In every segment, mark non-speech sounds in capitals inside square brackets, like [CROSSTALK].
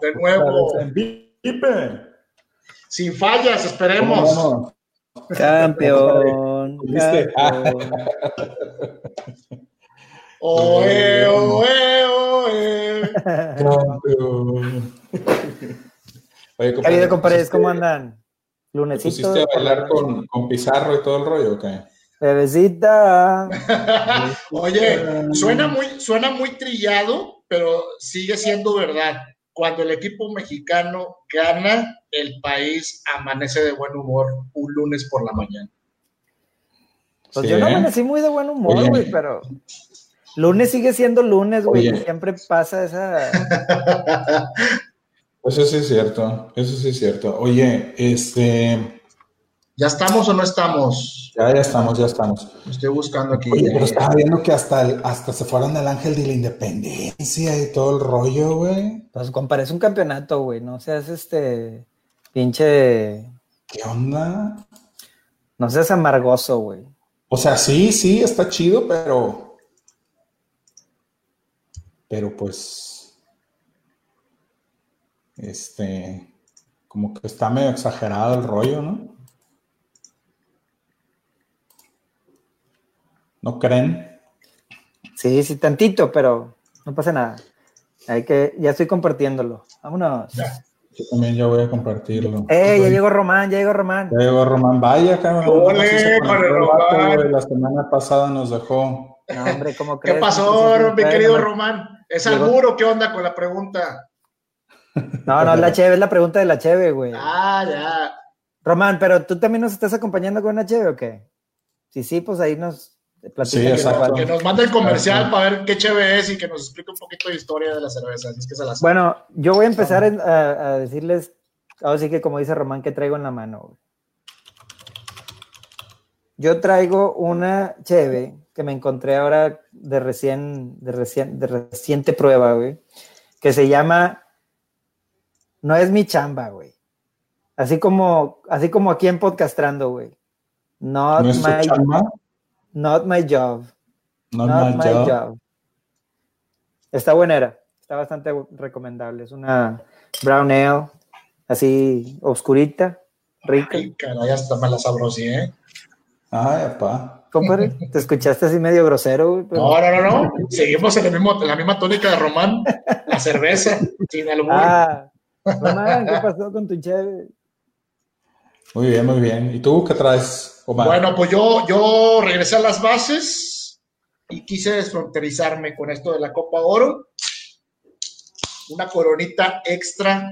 de nuevo. Sin fallas, esperemos. Campeón. campeón. [LAUGHS] Oe, oe, oe. Campeón. Oye, Querido compadres, ¿cómo andan? Lunesito. ¿Pusiste a bailar con, con Pizarro y todo el rollo o qué? Bebecita. [LAUGHS] Oye, suena muy, suena muy trillado, pero sigue siendo verdad. Cuando el equipo mexicano gana, el país amanece de buen humor un lunes por la mañana. Pues Sí, yo no amanecí muy de buen humor, güey, pero lunes sigue siendo lunes, güey. Siempre pasa esa. [LAUGHS] Eso sí es cierto, eso sí es cierto. Oye, este, ¿Ya estamos o no estamos? ya, ya estamos, ya estamos. Estoy buscando aquí. Oye, pero estaba viendo que hasta, el- hasta se fueron al ángel de la independencia y todo el rollo, güey. Pues compadre, es un campeonato, güey. No seas este. Pinche. ¿Qué onda? No seas amargoso, güey. O sea, sí, sí, está chido, pero. Pero pues. Este. Como que está medio exagerado el rollo, ¿no? ¿No creen? Sí, sí, tantito, pero no pasa nada. Hay que. Ya estoy compartiéndolo. Vámonos. Yo también ya voy a compartirlo. ¡Eh! Ya llegó Román, ya llegó Román. Ya llegó Román. Vaya, cabrón. ¡Ole, Román! La semana pasada nos dejó. No, hombre, ¿cómo ¿Qué crees? pasó, sí, sí, mi querido Román? ¿Es Llegó- alburo? ¿Qué onda con la pregunta? No, no, es la Cheve, es la pregunta de la Cheve, güey. Ah, ya. Román, pero tú también nos estás acompañando con una Cheve o qué? Sí, sí, pues ahí nos. Sí, que exacto. nos va- Que nos mande el comercial para ver qué chévere es y que nos explique un poquito de historia de la cerveza. Así es que se las. Bueno, yo voy a empezar en- a, a decirles, ahora sí que como dice Román, que traigo en la mano. Yo traigo una cheve que me encontré ahora de recién, de recién, de reciente prueba, güey, que se llama No es mi chamba, güey. Así como, así como aquí en Podcastrando, güey. Not, ¿No es my, chamba? Not my job. No, Not my my job. job. Está buenera, está bastante recomendable. Es una brown ale, así oscurita, rica. Ay, caray, hasta me la sabrosí, ¿eh? Ay, apá. Compadre, te escuchaste así medio grosero, güey, pero- No, no, no, no. Seguimos en, el mismo, en la misma tónica de Román. La cerveza, [LAUGHS] sin albur. Ah, Román, ¿qué pasó con tu cheve? Muy bien, muy bien. ¿Y tú qué traes, Omar? Bueno, pues yo, yo regresé a las bases y quise desfronterizarme con esto de la Copa Oro. Una coronita extra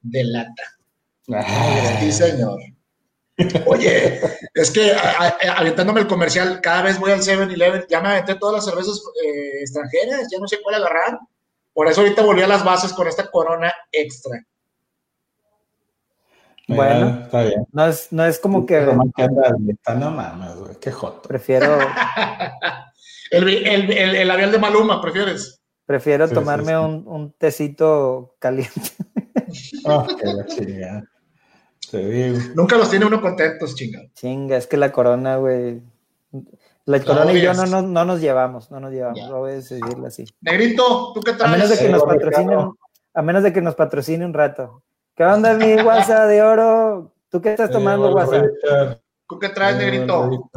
de lata. Sí, señor. Oye, es que a- a- aventándome el comercial, cada vez voy al 7-Eleven, ya me aventé todas las cervezas eh, extranjeras, ya no sé cuál agarrar. Por eso ahorita volví a las bases con esta corona extra. Mira, Bueno. Está bien. No es, no es como que no mames, güey. Qué joto. prefiero, [LAUGHS] El, el, el- el labial de Maluma, ¿prefieres? prefiero Sí, tomarme sí. Un, un tecito caliente. [LAUGHS] Oh, qué la chingada. Te digo. Nunca los tiene uno contentos, chingado. Chinga, es que la corona, güey. La corona y yo no, no, no nos llevamos, no nos llevamos, Ya. voy a decirlo así. Negrito, ¿tú qué A menos de traes? que Sí, nos Ricardo. patrocine un, a menos de que nos patrocine un rato. ¿Qué onda, mi guasa de oro? ¿Tú qué estás tomando, Eh, guasa? ¿Tú qué traes, Eh, Negrito?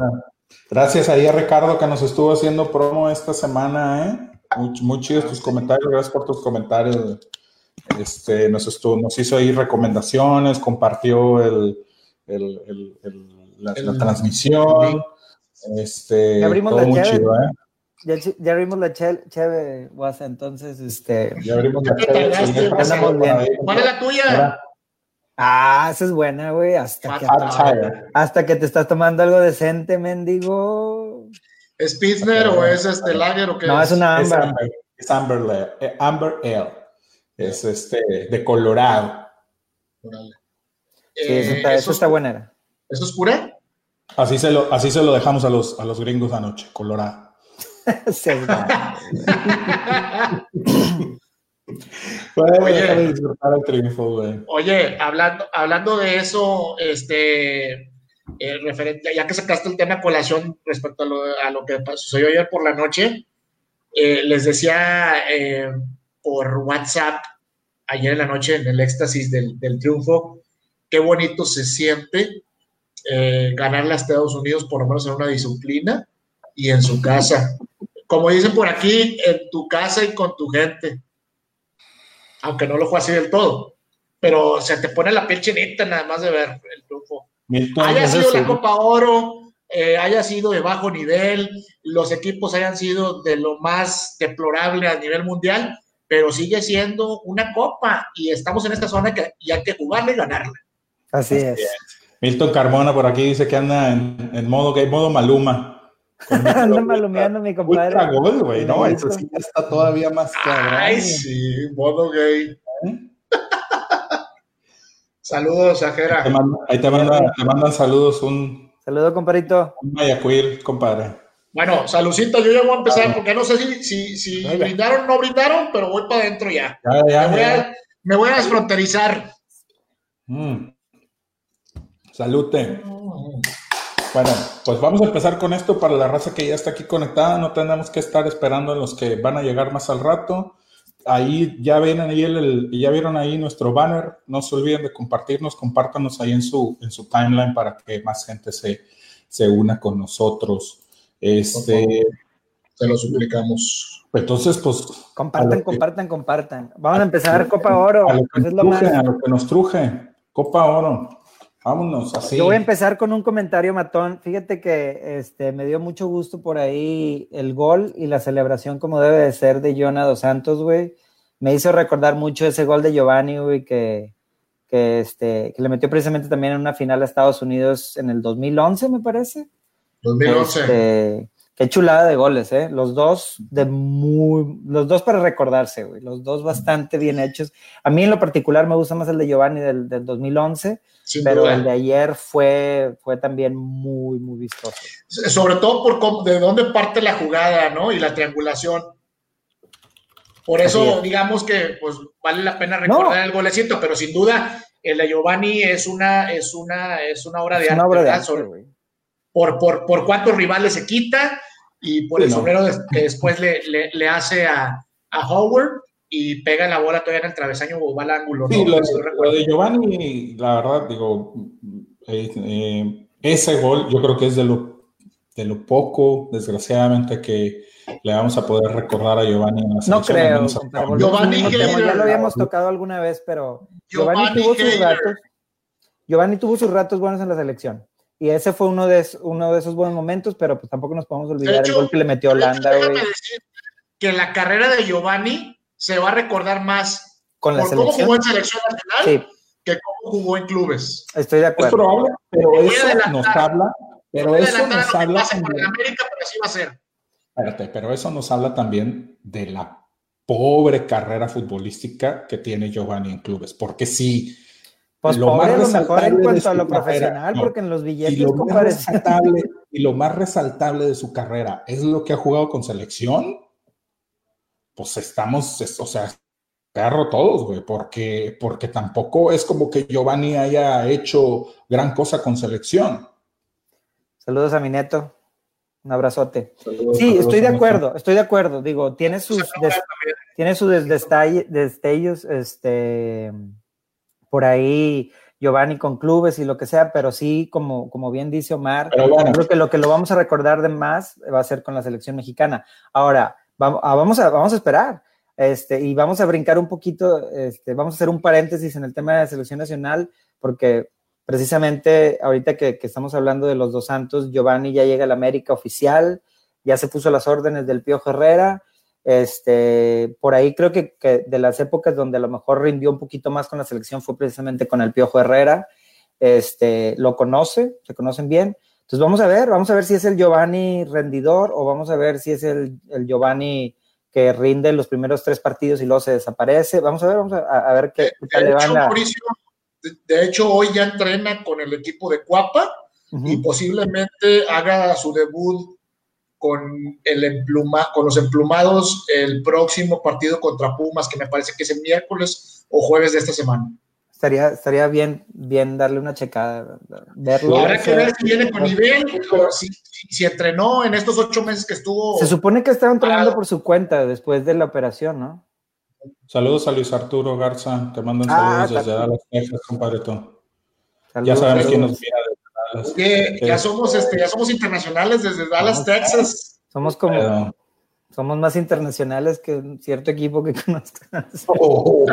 Gracias ahí a Ricardo que nos estuvo haciendo promo esta semana, ¿eh? Muy, muy chidos tus comentarios, gracias por tus comentarios. Este, nos, estuvo, nos hizo ahí recomendaciones, compartió el, el- el- el- la, transmisión. Este, todo la muy llave. chido, ¿eh? Ya, ya abrimos la chel- cheve, guasa, entonces, este... Ya abrimos la ahí. ¿Cuál es la tuya? Ah, esa es buena, güey, hasta que, Ah, Tire. hasta que te estás tomando algo decente, mendigo. ¿Es Pilsner o es este Lager o qué No, es una Es. Amber, es Amber, Ale- eh, Amber Ale. Es este, de Colorado. Sí, Eh, eso está, eso ¿eso, está buena. ¿Eso es pura? Así se lo, así se lo dejamos a los, a los gringos anoche, Colorado. [LAUGHS] Bueno, [LAUGHS] Oye. triunfo, güey. Hablando, hablando de eso, este, eh, referente, ya que sacaste el tema a colación respecto a lo, a lo que sucedió ayer por la noche, eh, les decía eh, por WhatsApp ayer en la noche en el éxtasis del, triunfo, qué bonito se siente ganarle a Estados Unidos, por lo menos en una disciplina y en su casa. Como dicen por aquí, en tu casa y con tu gente. Aunque no lo fue así del todo. Pero se te pone la piel chinita nada más de ver el triunfo. Haya sido la Copa Oro, eh, haya sido de bajo nivel, los equipos hayan sido de lo más deplorable a nivel mundial, pero sigue siendo una copa y estamos en esta zona que y hay que jugarla y ganarla. Así, es. Milton Carmona por aquí dice que anda en, modo que modo Maluma. [LAUGHS] anda malumeando mi compadre. Ultra gol, güey, no, eso sí está todavía más cabrón. Ay, sí, modo gay. ¿Eh? [LAUGHS] saludos, Ajera. Ahí te, mandan saludos un... Saludo, compadrito. Un Mayacuil, compadre. Bueno, saludcita, yo ya voy a empezar porque no sé si, si, si brindaron o no brindaron, pero voy para adentro ya. me, voy a, desfronterizar. Mm. Salute. Bueno, pues vamos a empezar con esto para la raza que ya está aquí conectada. No tenemos que estar esperando en los que van a llegar más al rato. Ahí ya ven ahí el, ya vieron ahí nuestro banner. No se olviden de compartirnos, compártanos ahí en su, en su timeline para que más gente se, se una con nosotros. Este, se lo suplicamos. Entonces, pues. Compartan, compartan, compartan. Vamos a empezar Copa Oro. A lo, que, nos truje, Copa Oro. Vámonos así. Yo voy a empezar con un comentario matón. Fíjate que este, me dio mucho gusto por ahí el gol y la celebración como debe de ser de Jonah Dos Santos, güey. Me hizo recordar mucho ese gol de Giovanni, güey, que, que, este, que le metió precisamente también en una final a Estados Unidos en el 2011, me parece. 2011. Este, qué chulada de goles, ¿eh? Los dos de muy, los dos para recordarse, güey. Los dos bastante bien hechos. A mí en lo particular me gusta más el de Giovanni del, 2011, pero el de ayer fue, fue también muy, muy vistoso. Sobre todo por de dónde parte la jugada, ¿no? Y la triangulación. Por eso, digamos que pues vale la pena recordar el golecito, pero sin duda el de Giovanni es una, es una, es una obra de arte. Obra de arte por, por, por cuántos rivales se quita y por el sombrero que después le, le, hace a, a, Howard y pega la bola todavía en el travesaño o va al ángulo. Sí, lo, de Giovanni, la verdad, digo, eh, eh, ese gol yo creo que es de lo, de lo poco, desgraciadamente, que le vamos a poder recordar a Giovanni en la selección. No creo. Giovanni, ya lo habíamos tocado alguna vez, pero Giovanni, tuvo sus ratos. Giovanni tuvo sus ratos buenos en la selección. Y ese fue uno de, uno de esos buenos momentos, pero pues tampoco nos podemos olvidar el gol que le metió Holanda. Que la carrera de Giovanni se va a recordar más con la por selección. cómo jugó en selección nacional que cómo jugó en clubes. Estoy de acuerdo. Es probable, pero eso nos habla, pero eso nos habla también. América, pero así va a ser. Espérate, pero eso nos habla también de la pobre carrera futbolística que tiene Giovanni en clubes, porque si pues lo más lo mejor en cuanto a lo profesional, porque en los billetes y lo, más resaltable, y lo más resaltable de su carrera es lo que ha jugado con selección, pues estamos, o sea, perro todos, güey, porque, porque tampoco es como que Giovanni haya hecho gran cosa con selección. Saludos a mi neto. Un abrazote. sí, estoy de acuerdo, estoy de acuerdo. Digo, tiene sus, tiene sus destellos, este por ahí Giovanni con clubes y lo que sea, pero sí, como, como bien dice Omar, creo que lo que lo vamos a recordar de más va a ser con la selección mexicana. Ahora, vamos, ah, vamos, a, vamos a esperar. Este, y vamos a brincar un poquito, este, vamos a hacer un paréntesis en el tema de la selección nacional, porque precisamente ahorita que, que estamos hablando de los dos santos, Giovanni ya llega a la América oficial, ya se puso las órdenes del Pío Herrera, este, por ahí creo que, de las épocas donde a lo mejor rindió un poquito más con la selección fue precisamente con el Piojo Herrera. Este, lo conoce, se conocen bien. Entonces vamos a ver, vamos a ver si es el Giovanni rendidor o vamos a ver si es el, Giovanni que rinde los primeros tres partidos y luego se desaparece. Vamos a ver, vamos a, ver qué, tal le van a... de hecho, hoy ya entrena con el equipo de Cuapa y posiblemente haga su debut con, el empluma, con los emplumados el próximo partido contra Pumas, que me parece que es el miércoles o jueves de esta semana. Estaría, estaría bien, bien darle una checada, verlo. Habrá que ver si viene con nivel, si, si, entrenó en estos ocho meses que estuvo. Se supone que estaba entrenando por su cuenta después de la operación, ¿no? Saludos a Luis Arturo Garza, te mandan ah, saludos desde Dallas, Texas, compadre. ya sabemos quién nos mira desde Dallas. ya somos, este, ya somos internacionales desde Dallas, Texas. Somos como, somos más internacionales que cierto equipo que [LAUGHS] conozcas. Oh.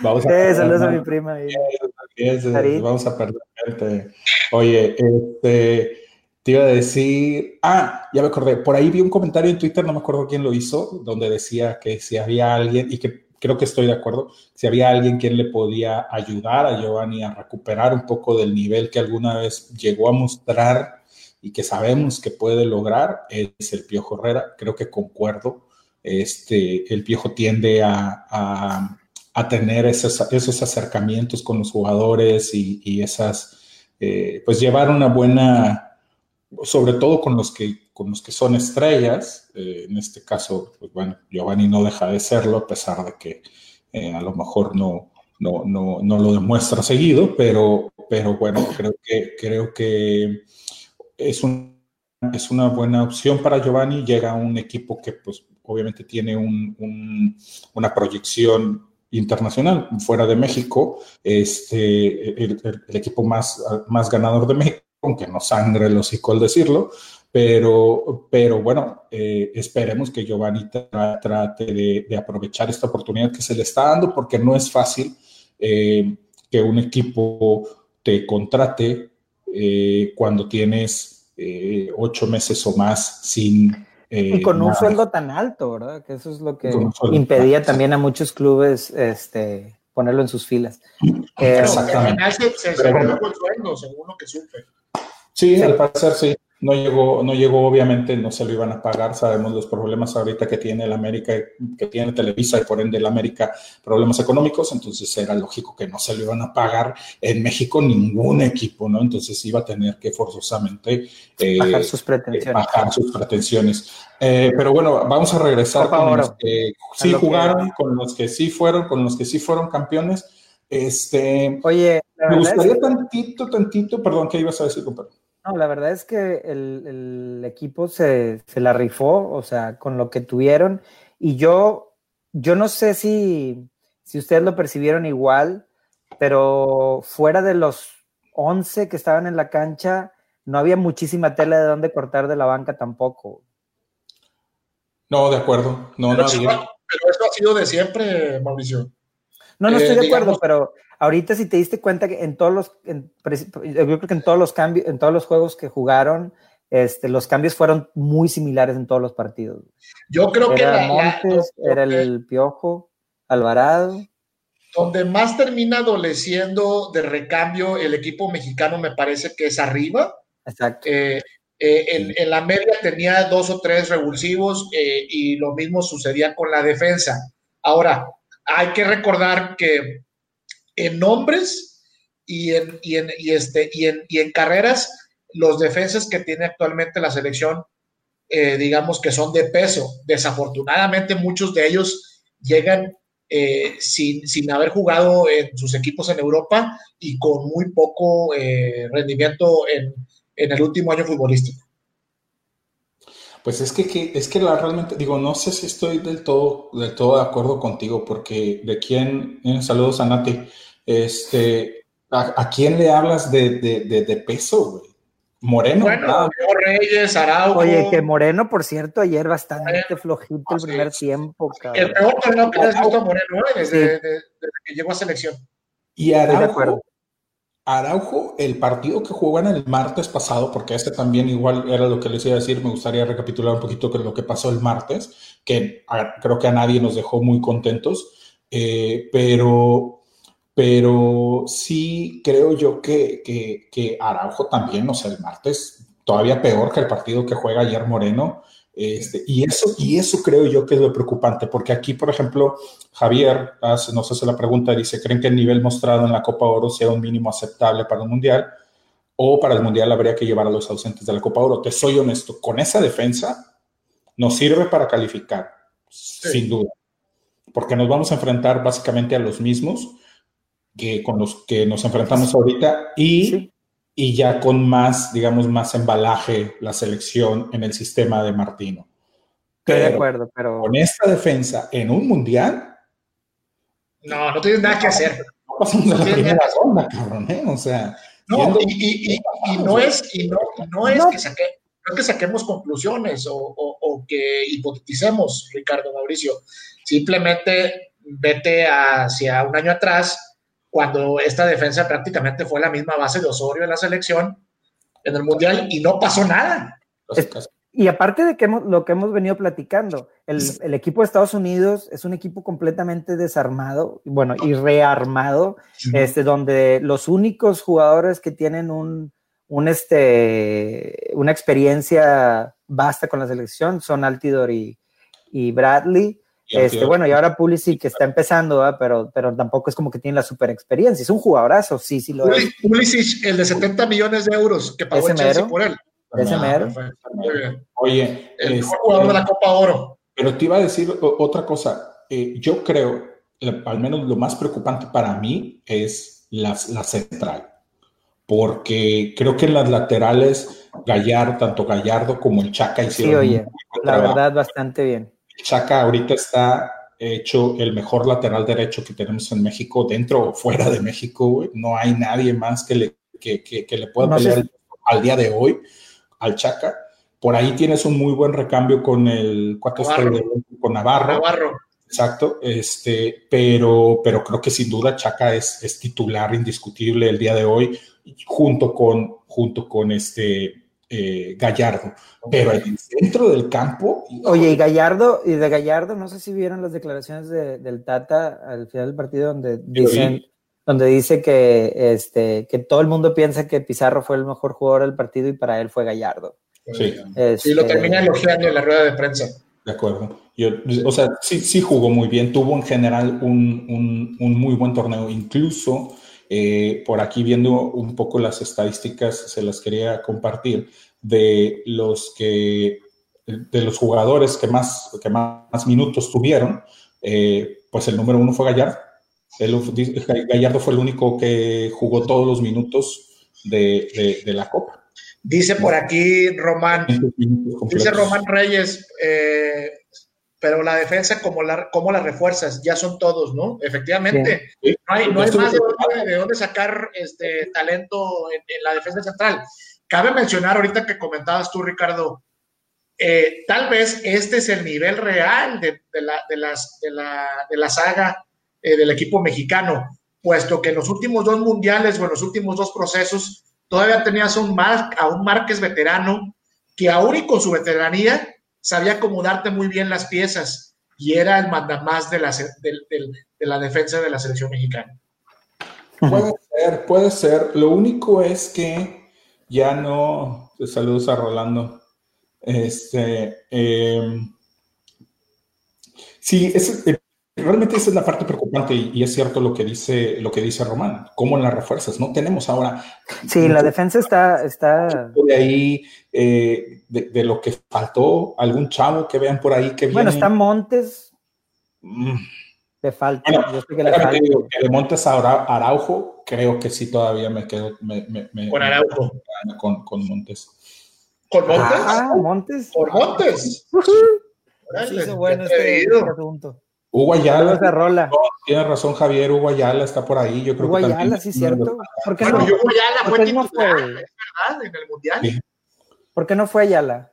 Vamos a, saludos a mi prima. Vamos a perderte. Oye, este, te iba a decir, ah, ya me acordé, por ahí vi un comentario en Twitter, no me acuerdo quién lo hizo, donde decía que si había alguien, y que creo que estoy de acuerdo, si había alguien quien le podía ayudar a Giovanni a recuperar un poco del nivel que alguna vez llegó a mostrar y que sabemos que puede lograr, es el Piojo Herrera, creo que concuerdo. Este, el Piojo tiende a, tener esos, esos, acercamientos con los jugadores y, esas, eh, pues llevar una buena sobre todo con los que, con los que son estrellas, eh, en este caso, pues bueno, Giovanni no deja de serlo, a pesar de que eh, a lo mejor no, no, no, no, lo demuestra seguido, pero, pero bueno, creo que, creo que es, un, es una buena opción para Giovanni, llega a un equipo que pues obviamente tiene un, una proyección internacional fuera de México, este, el, el, equipo más, más ganador de México aunque no sangre el hocico al decirlo, pero, pero bueno, eh, esperemos que Giovanni trate de, aprovechar esta oportunidad que se le está dando, porque no es fácil eh, que un equipo te contrate eh, cuando tienes ocho meses o más sin... y con un sueldo tan alto, ¿verdad? Que eso es lo que impedía también a muchos clubes este, ponerlo en sus filas. Exactamente. Se, se, se el sueldo, según lo que supe. Sí, al parecer sí. No llegó, no llegó, obviamente no se lo iban a pagar. Sabemos los problemas ahorita que tiene el América, que tiene Televisa y por ende el América problemas económicos. Entonces era lógico que no se lo iban a pagar en México ningún equipo, ¿no? Entonces iba a tener que forzosamente eh, bajar sus pretensiones. Bajar sus pretensiones. Eh, pero bueno, vamos a regresar con los que sí jugaron, con los que sí fueron, con los que sí fueron campeones. Este, Oye, me gustaría tantito, tantito, perdón, ¿qué ibas a decir, compadre? No, la verdad es que el, equipo se, la rifó, o sea, con lo que tuvieron. Y yo, yo no sé si, si ustedes lo percibieron igual, pero fuera de los 11 que estaban en la cancha, no había muchísima tela de dónde cortar de la banca tampoco. No, de acuerdo. No, pero, no pero eso ha sido de siempre, Mauricio. No, no estoy de eh, acuerdo, pero ahorita si te diste cuenta que en todos los, yo creo que en todos los cambios, en todos los juegos que jugaron, este, los cambios fueron muy similares en todos los partidos. Yo creo que Montes, era el Piojo, Alvarado. Donde más termina adoleciendo de recambio el equipo mexicano me parece que es arriba. Exacto. Eh, eh, en, la media tenía dos o tres revulsivos y lo mismo sucedía con la defensa. Ahora, hay que recordar que en nombres y en, y en, y este, y en, y en carreras, los defensas que tiene actualmente la selección, eh, digamos que son de peso. Desafortunadamente, muchos de ellos llegan eh, sin, sin, haber jugado en sus equipos en Europa y con muy poco eh, rendimiento en, en, el último año futbolístico. Pues es que, es que la, realmente, digo, no sé si estoy del todo, del todo de acuerdo contigo, porque de quién, saludos a Nati, este, ¿a, quién le hablas de, de, de, peso, güey? Moreno. Bueno, Reyes, Araujo. Oye, que Moreno, por cierto, ayer bastante flojito el primer tiempo, cabrón. El peor torneo que has visto Moreno, ¿eh? desde, desde, que llegó a selección. Y Araujo, Araujo, el partido que jugaban el martes pasado, porque este también igual era lo que les iba a decir, me gustaría recapitular un poquito lo que pasó el martes, que creo que a nadie nos dejó muy contentos, eh, pero, pero sí creo yo que, que, que Araujo también, o sea, el martes, todavía peor que el partido que juega ayer Moreno, este, y, eso, y eso creo yo que es lo preocupante, porque aquí, por ejemplo, Javier hace, nos hace la pregunta, dice, ¿creen que el nivel mostrado en la Copa Oro sea un mínimo aceptable para un Mundial? ¿O para el Mundial habría que llevar a los ausentes de la Copa Oro? Te soy honesto, con esa defensa nos sirve para calificar, sin duda, porque nos vamos a enfrentar básicamente a los mismos que con los que nos enfrentamos ahorita y y ya con más, digamos, más embalaje la selección en el sistema de Martino. Estoy de acuerdo, pero. Con esta defensa en un mundial. No, no tienes nada que hacer. No pasamos de la primera ronda, cabrón, ¿eh? O sea. No, y, no es, y no, no es que saque, no es que saquemos conclusiones o, o, que hipoteticemos, Ricardo Mauricio. Simplemente vete hacia un año atrás, cuando esta defensa prácticamente fue la misma base de Osorio en la selección en el Mundial y no pasó nada. y aparte de que lo que hemos venido platicando, el, el, equipo de Estados Unidos es un equipo completamente desarmado, bueno, y rearmado, este, donde los únicos jugadores que tienen un, un este, una experiencia vasta con la selección son Altidor y, y Bradley. Este, bueno, y ahora Pulisic que está empezando, pero, pero tampoco es como que tiene la super experiencia. Es un jugadorazo, sí, sí lo es. Pulisic, el de 70 millones de euros que pagó el Chelsea por él. Ese mero. Oye, el mejor jugador de la Copa Oro. Pero te iba a decir otra cosa. Eh, yo creo, al menos lo más preocupante para mí es la, la central. Porque creo que en las laterales, Gallardo, tanto Gallardo como el Chaca hicieron. Sí, oye, la verdad, bastante bien Chaca ahorita está hecho el mejor lateral derecho que tenemos en México, dentro o fuera de México, No hay nadie más que le, que, que, le pueda pelear al día de hoy al Chaca. Por ahí tienes un muy buen recambio con el Navarro. con Navarro. Navarro. Exacto, este, pero, pero creo que sin duda Chaca es, es titular indiscutible el día de hoy, junto con, junto con este eh, Gallardo. Pero en el centro del campo. Oye, y Gallardo, y de Gallardo, no sé si vieron las declaraciones del Tata al final del partido donde dicen, donde dice que este, que todo el mundo piensa que Pizarro fue el mejor jugador del partido y para él fue Gallardo. Sí. Este, lo termina elogiando en la rueda de prensa. De acuerdo. o sea, sí, sí jugó muy bien, tuvo en general un, un muy buen torneo, incluso eh, por aquí viendo un poco las estadísticas, se las quería compartir de los que de los jugadores que más, que más minutos tuvieron, eh, pues el número uno fue Gallardo. Gallardo fue el único que jugó todos los minutos de, de la Copa. Dice por aquí Román, dice Román Reyes, eh, pero la defensa, como la, como las refuerzas? Ya son todos, ¿no? Efectivamente, no hay, no hay más de dónde, sacar este talento en, la defensa central. Cabe mencionar ahorita que comentabas tú, Ricardo, eh, tal vez este es el nivel real de, la, de, las, de, la, de la saga eh, del equipo mexicano, puesto que en los últimos dos mundiales o en los últimos dos procesos todavía tenías un Mar, a un Márquez veterano que aún y con su veteranía sabía acomodarte muy bien las piezas y era el mandamás de la, de, la defensa de la selección mexicana. Puede ser, puede ser. Lo único es que ya no. Saludos a Rolando. Este. Eh, sí, es, Realmente esa es la parte preocupante y, es cierto lo que dice lo que dice Román. ¿Cómo en las refuerzas? No tenemos ahora. Sí, la defensa está está de ahí eh, de, lo que faltó algún chavo que vean por ahí que bueno está Montes. Mm. Le falta. yo sé que le falta. de Montes a Araujo creo que sí todavía me quedo con Araujo con, con Montes. ¿Con Montes? Ah, Montes. Por Montes. Sí, bueno este asunto. Hugo Ayala. Rola. tiene razón Javier, Hugo Ayala está por ahí. Yo creo Hugo Ayala, sí, cierto. ¿Por qué no? Hugo Ayala fue titular, fue? es verdad, en el Mundial. ¿Por qué no fue Ayala?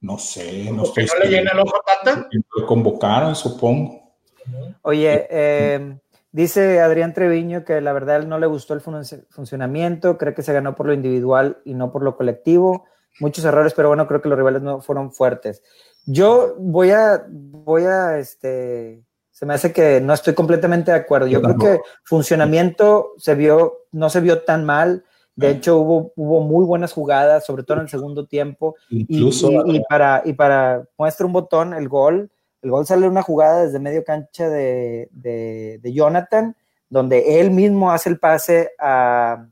No sé, no sé. no le llena el ojo tanta? Lo convocaron, supongo. Oye, eh, dice Adrián Treviño que la verdad no le gustó el funcionamiento, cree que se ganó por lo individual y no por lo colectivo. Muchos errores, pero bueno, creo que los rivales no fueron fuertes. Yo voy a, voy a, este, se me hace que no estoy completamente de acuerdo. Yo, creo que funcionamiento se vio, no se vio tan mal. De hecho, hubo, hubo muy buenas jugadas, sobre todo en el segundo tiempo. Incluso, y, para, y para muestra un botón, el gol, el gol sale una jugada desde medio cancha de, de, de Jonathan, donde él mismo hace el pase a,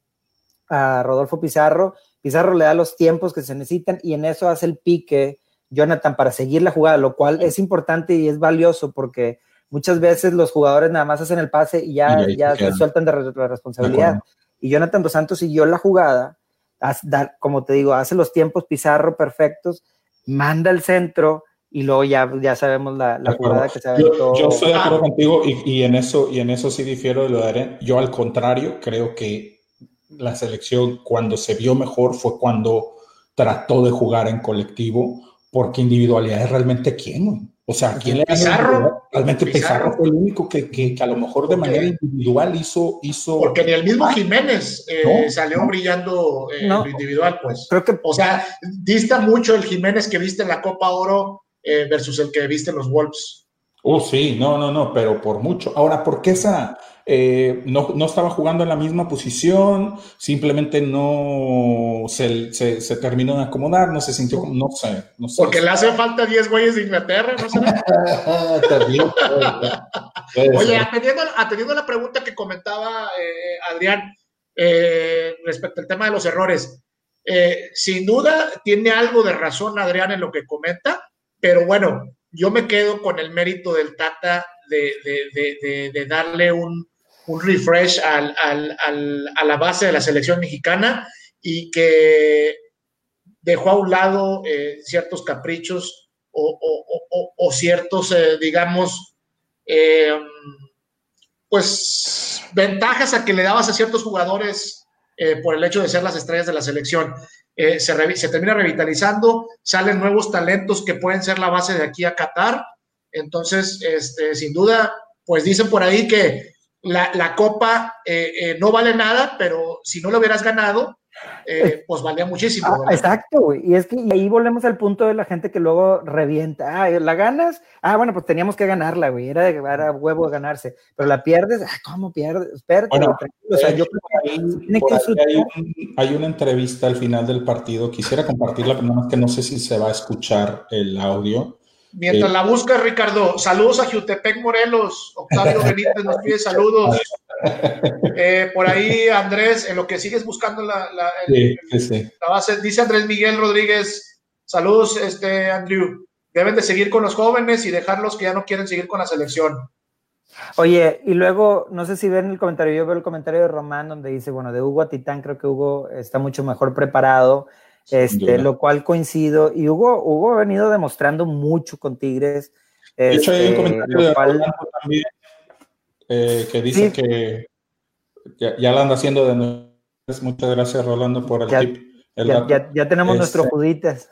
a Rodolfo Pizarro. Pizarro le da los tiempos que se necesitan y en eso hace el pique Jonathan para seguir la jugada, lo cual es importante y es valioso porque muchas veces los jugadores nada más hacen el pase y ya, ya se sueltan de la responsabilidad. y Jonathan Dos Santos siguió la jugada, como te digo, hace los tiempos Pizarro perfectos, manda el centro y luego ya, ya sabemos la, la jugada que se aventó. Yo, yo, estoy de acuerdo contigo y, y, en eso, y en eso sí difiero de lo de Aren. Yo al contrario, creo que la selección cuando se vio mejor fue cuando trató de jugar en colectivo, porque individualidad es realmente quién. O sea, ¿quién le Pizarro. Realmente Pizarro. fue el único que, que, a lo mejor de manera individual hizo, hizo. Porque ni el mismo Jiménez eh, salió brillando en lo individual, pues. Creo que... O sea, dista mucho el Jiménez que viste en la Copa Oro eh, versus el que viste en los Wolves. Oh, sí, no, no, no, pero por mucho. Ahora, ¿por qué esa, eh, no, no, estaba jugando en la misma posición, simplemente no se, se, terminó de acomodar, no se sintió como, no sé. No sé Porque le hace falta 10 güeyes de Inglaterra, ¿no sé. [LAUGHS] Oye, atendiendo, atendiendo, la pregunta que comentaba eh, Adrián eh, respecto al tema de los errores, sin duda tiene algo de razón Adrián en lo que comenta, pero bueno, yo me quedo con el mérito del Tata de, de, de darle un, un refresh a la base de la selección mexicana y que dejó a un lado eh, ciertos caprichos o, ciertos, eh, digamos, eh, pues ventajas a que le dabas a ciertos jugadores por el hecho de ser las estrellas de la selección. Se, se, termina revitalizando, salen nuevos talentos que pueden ser la base de aquí a Qatar. Entonces, este, sin duda, pues dicen por ahí que la, copa eh, eh, no vale nada, pero si no lo hubieras ganado, eh, pues valía muchísimo. Ah, exacto, güey. Y es que ahí volvemos al punto de la gente que luego revienta. Ah, ¿la ganas? Ah, bueno, pues teníamos que ganarla, güey. Era, era huevo de ganarse. Pero la pierdes, ah, ¿cómo pierdes? Espérate, bueno, o sea, yo hay, una entrevista al final del partido. Quisiera compartirla, pero nada más que no sé si se va a escuchar el audio. Mientras la busca, Ricardo, saludos a Jutepec Morelos. Octavio Benítez nos pide saludos. [LAUGHS] Eh, por ahí, Andrés, en lo que sigues buscando la, la, base, dice Andrés Miguel Rodríguez, saludos, este, Andrew. Deben de seguir con los jóvenes y dejarlos que ya no quieren seguir con la selección. Oye, y luego, no sé si ven el comentario, yo veo el comentario de Román donde dice, bueno, de Hugo a Titán, creo que Hugo está mucho mejor preparado este, lo cual coincido. Y Hugo, Hugo ha venido demostrando mucho con Tigres. De hecho, hay un este, comentario de cual... también eh, que dice que ya, la anda haciendo de nuevo. Muchas gracias, Rolando, por el ya, tip. ya, tenemos nuestros este, juditas.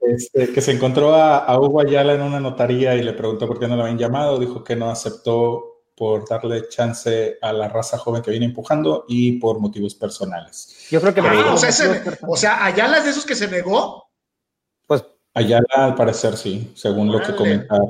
Este, que se encontró a, a, Hugo Ayala en una notaría y le preguntó por qué no lo habían llamado. Dijo que no aceptó por darle chance a la raza joven que viene empujando y por motivos personales. Yo creo que... Ah, o, sea, Ayala es de esos que se negó. Pues... Ayala al parecer sí, según lo que comentaba.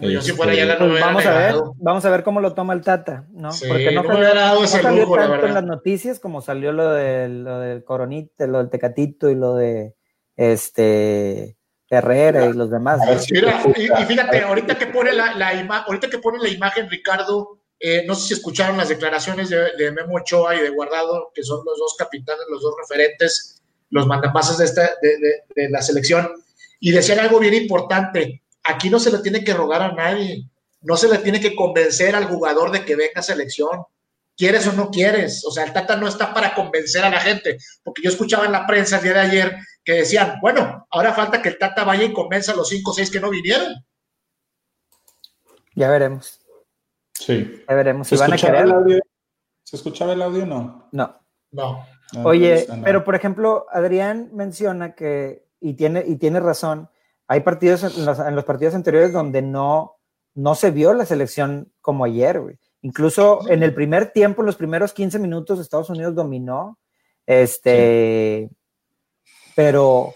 No, yo si fuera Ayala no pues vamos a ver, vamos a ver cómo lo toma el Tata, ¿no? Porque no, no salió, dado ese no lujo, tanto en las noticias como salió lo, de, lo del Coronita, lo del Tecatito y lo de este Herrera y los demás. Mira, y, fíjate, ahorita que pone la, la ahorita que pone la imagen, Ricardo, eh, no sé si escucharon las declaraciones de, Memo Ochoa y de Guardado, que son los dos capitanes, los dos referentes, los mandamases de, esta, de, de, la selección, y decían algo bien importante, aquí no se le tiene que rogar a nadie, no se le tiene que convencer al jugador de que venga a selección, quieres o no quieres, o sea, el Tata no está para convencer a la gente, porque yo escuchaba en la prensa el día de ayer que decían, bueno, ahora falta que el Tata vaya y convenza a los cinco o seis que no vinieron. Ya veremos. Sí. Ya veremos si van a querer. El audio? ¿Se escuchaba el audio o no? No. No. Oye, pero por ejemplo, Adrián menciona que, y tiene, y tiene razón, hay partidos en los, partidos anteriores donde no, no se vio la selección como ayer, güey. Incluso en el primer tiempo, en los primeros 15 minutos, Estados Unidos dominó. Este, pero,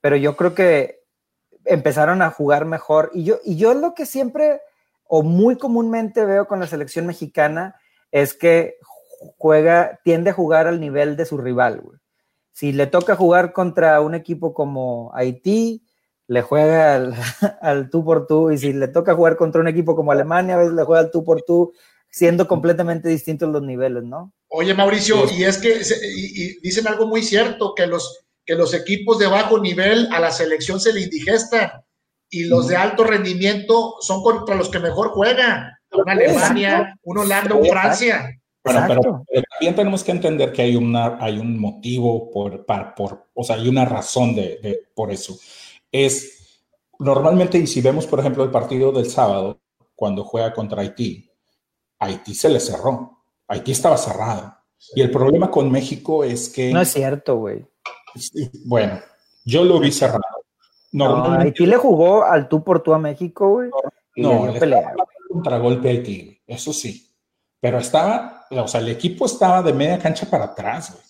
pero yo creo que empezaron a jugar mejor. Y yo, y yo lo que siempre o muy comúnmente veo con la selección mexicana es que juega, tiende a jugar al nivel de su rival. Si le toca jugar contra un equipo como Haití, le juega [LAUGHS] al, tú por tú, y si le toca jugar contra un equipo como Alemania, a veces le juega al tú por tú, siendo completamente distintos los niveles, ¿no? Oye, Mauricio, y es que dicen algo muy cierto, que los, que los equipos de bajo nivel a la selección se le indigestan y los de alto rendimiento son contra los que mejor juegan. Una Alemania, un Holanda, un Francia. Bueno, pero, también tenemos que entender que hay, una, hay un motivo por, por, o sea, hay una razón de, por eso. es normalmente, y si vemos, por ejemplo, el partido del sábado, cuando juega contra Haití, Haití se le cerró. Haití estaba cerrado. Y el problema con México es que... No es cierto, güey. Bueno, yo lo vi cerrado. No, Haití le jugó al tú por tú a México, güey. No, le pelea. contragolpe a Haití, eso sí. Pero estaba, o sea, el equipo estaba de media cancha para atrás, güey.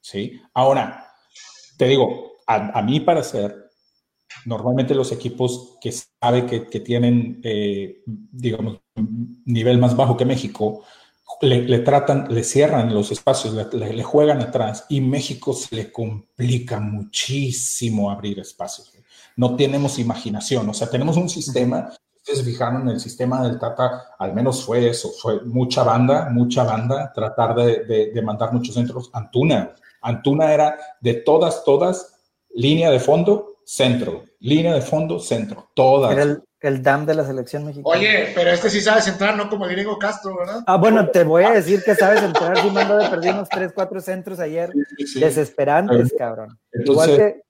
¿Sí? Ahora, te digo, a, a mi parecer, normalmente los equipos que sabe que, que tienen, eh, digamos, nivel más bajo que México, le, tratan, le cierran los espacios, le, le, juegan atrás y México se le complica muchísimo abrir espacios. No tenemos imaginación, o sea, tenemos un sistema ustedes fijaron en el sistema del Tata, al menos fue eso, fue mucha banda, mucha banda, tratar de, de, mandar muchos centros. Antuna, Antuna era de todas, todas, línea de fondo, centro, línea de fondo, centro, todas. Era el, el DAM de la selección mexicana. Oye, pero este sí sabe centrar, no como Diego Castro, ¿verdad? Ah, bueno, te voy a decir que sabes centrar, sí mandó de perder unos 3, 4 centros ayer, sí, sí, desesperantes, cabrón. Entonces, Igual que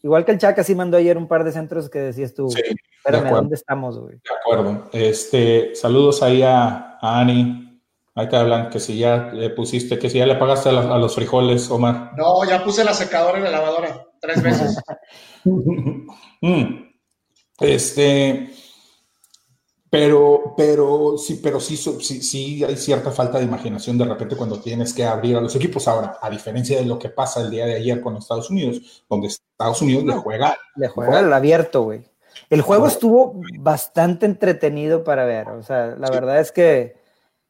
Igual que el Chaca sí mandó ayer un par de centros que decías tú. Sí, Espérame, ¿dónde estamos, güey? De acuerdo. Este, saludos ahí a, a, Ani. Ahí te hablan que si ya le pusiste, que si ya le pagaste a, la, a, los frijoles, Omar. No, ya puse la secadora en la lavadora tres veces. [LAUGHS] Mm. Este, pero, pero sí, pero sí, sí, sí, hay cierta falta de imaginación de repente cuando tienes que abrir a los equipos. Ahora, a diferencia de lo que pasa el día de ayer con Estados Unidos, donde Estados Unidos le juega. Le juega el abierto, güey. El juego estuvo bastante entretenido para ver. O sea, la verdad es que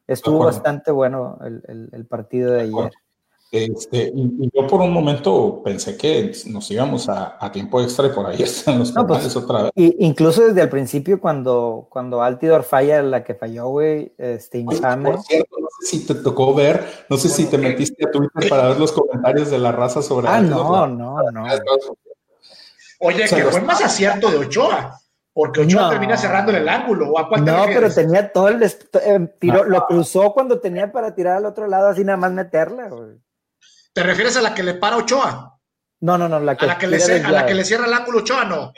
estuvo bastante bueno el, el, el partido de ayer. Este, y, yo por un momento pensé que nos íbamos a, a tiempo extra y por ahí [LAUGHS] están los no, pues, otra vez. Y, incluso desde el principio, cuando, cuando Altidor falla la que falló, güey, este, infame. Por cierto, no sé si te tocó ver, no sé si te metiste a Twitter para ver los comentarios de la raza sobre Ah, no, no, no. Oye, o sea, que fue más acierto de Ochoa porque Ochoa no. termina cerrando el ángulo. ¿o a no, pero tenía todo el eh, tiro, lo cruzó cuando tenía para tirar al otro lado, así nada más meterla. Güey. ¿Te refieres a la que le para Ochoa? No, no, no, la que, a la que, le, a la que le cierra el ángulo Ochoa, no.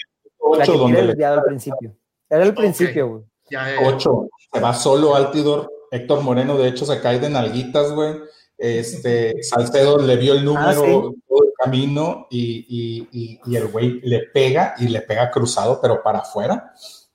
La que al principio. Era el principio, güey. Okay. Ocho. Se va solo Altidor. Héctor Moreno, de hecho, se cae de nalguitas, güey. Este, Salcedo le vio el número ah, ¿sí? todo el camino y, y, y, y el güey le pega y le pega cruzado, pero para afuera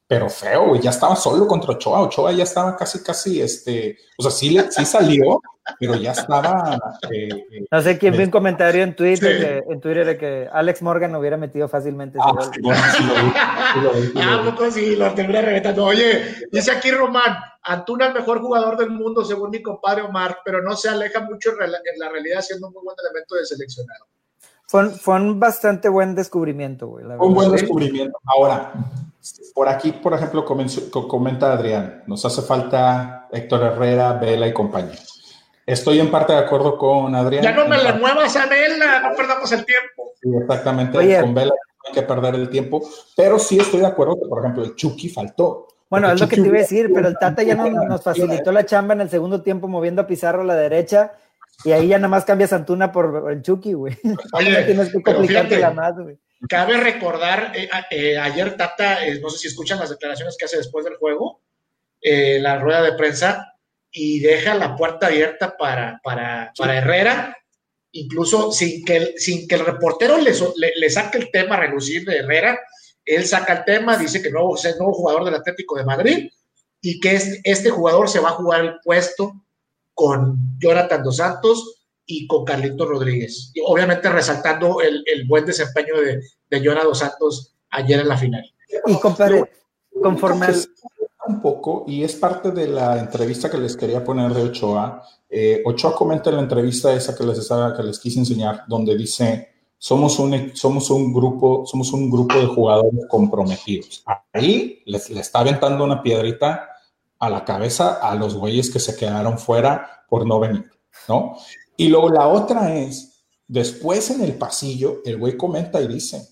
pero feo, güey, ya estaba solo contra Ochoa, Ochoa ya estaba casi, casi, este, o sea, sí, sí salió, pero ya estaba... Eh, no sé quién eh, vio un comentario en Twitter, sí. que, en Twitter de que Alex Morgan hubiera metido fácilmente ah, sí, bueno, sí lo vi, sí lo vi, sí lo vi. poco sí, lo terminé reventando. Oye, dice aquí Román, Antuna el mejor jugador del mundo según mi compadre Omar, pero no se aleja mucho en la realidad siendo un muy buen elemento de seleccionado. Fue un, fue un bastante buen descubrimiento, güey. Un buen descubrimiento. Ahora, por aquí, por ejemplo, comenta Adrián, nos hace falta Héctor Herrera, Vela y compañía. Estoy en parte de acuerdo con Adrián. Ya no me le muevas a Vela, no perdamos el tiempo. Sí, exactamente, Oye, con Vela no hay que perder el tiempo, pero sí estoy de acuerdo que, por ejemplo, el Chucky faltó. Bueno, es lo que te iba a decir, pero el Tata ya no, nos facilitó la chamba en el segundo tiempo moviendo a Pizarro a la derecha y ahí ya nada más cambias Antuna por el Chucky, güey. Oye, [LAUGHS] tienes que complicarte más, güey. Cabe recordar, eh, eh, ayer Tata, eh, no sé si escuchan las declaraciones que hace después del juego, eh, la rueda de prensa, y deja la puerta abierta para, para, sí. para Herrera, incluso sin que, el, sin que el reportero le, le, le, saque el tema a relucir de Herrera, él saca el tema, dice que nuevo, es el nuevo jugador del Atlético de Madrid y que este, este jugador se va a jugar el puesto con Jonathan Dos Santos y con Carlito Rodríguez. Y obviamente resaltando el, el buen desempeño de, de Jonathan Dos Santos ayer en la final. Y compadre, conforme al... Un poco, y es parte de la entrevista que les quería poner de Ochoa. Eh, Ochoa comenta en la entrevista esa que les, estaba, que les quise enseñar, donde dice, somos un, somos un grupo, somos un grupo de jugadores comprometidos. Ahí les, le está aventando una piedrita a la cabeza a los güeyes que se quedaron fuera por no venir, ¿no? Y luego la otra es, después en el pasillo, el güey comenta y dice,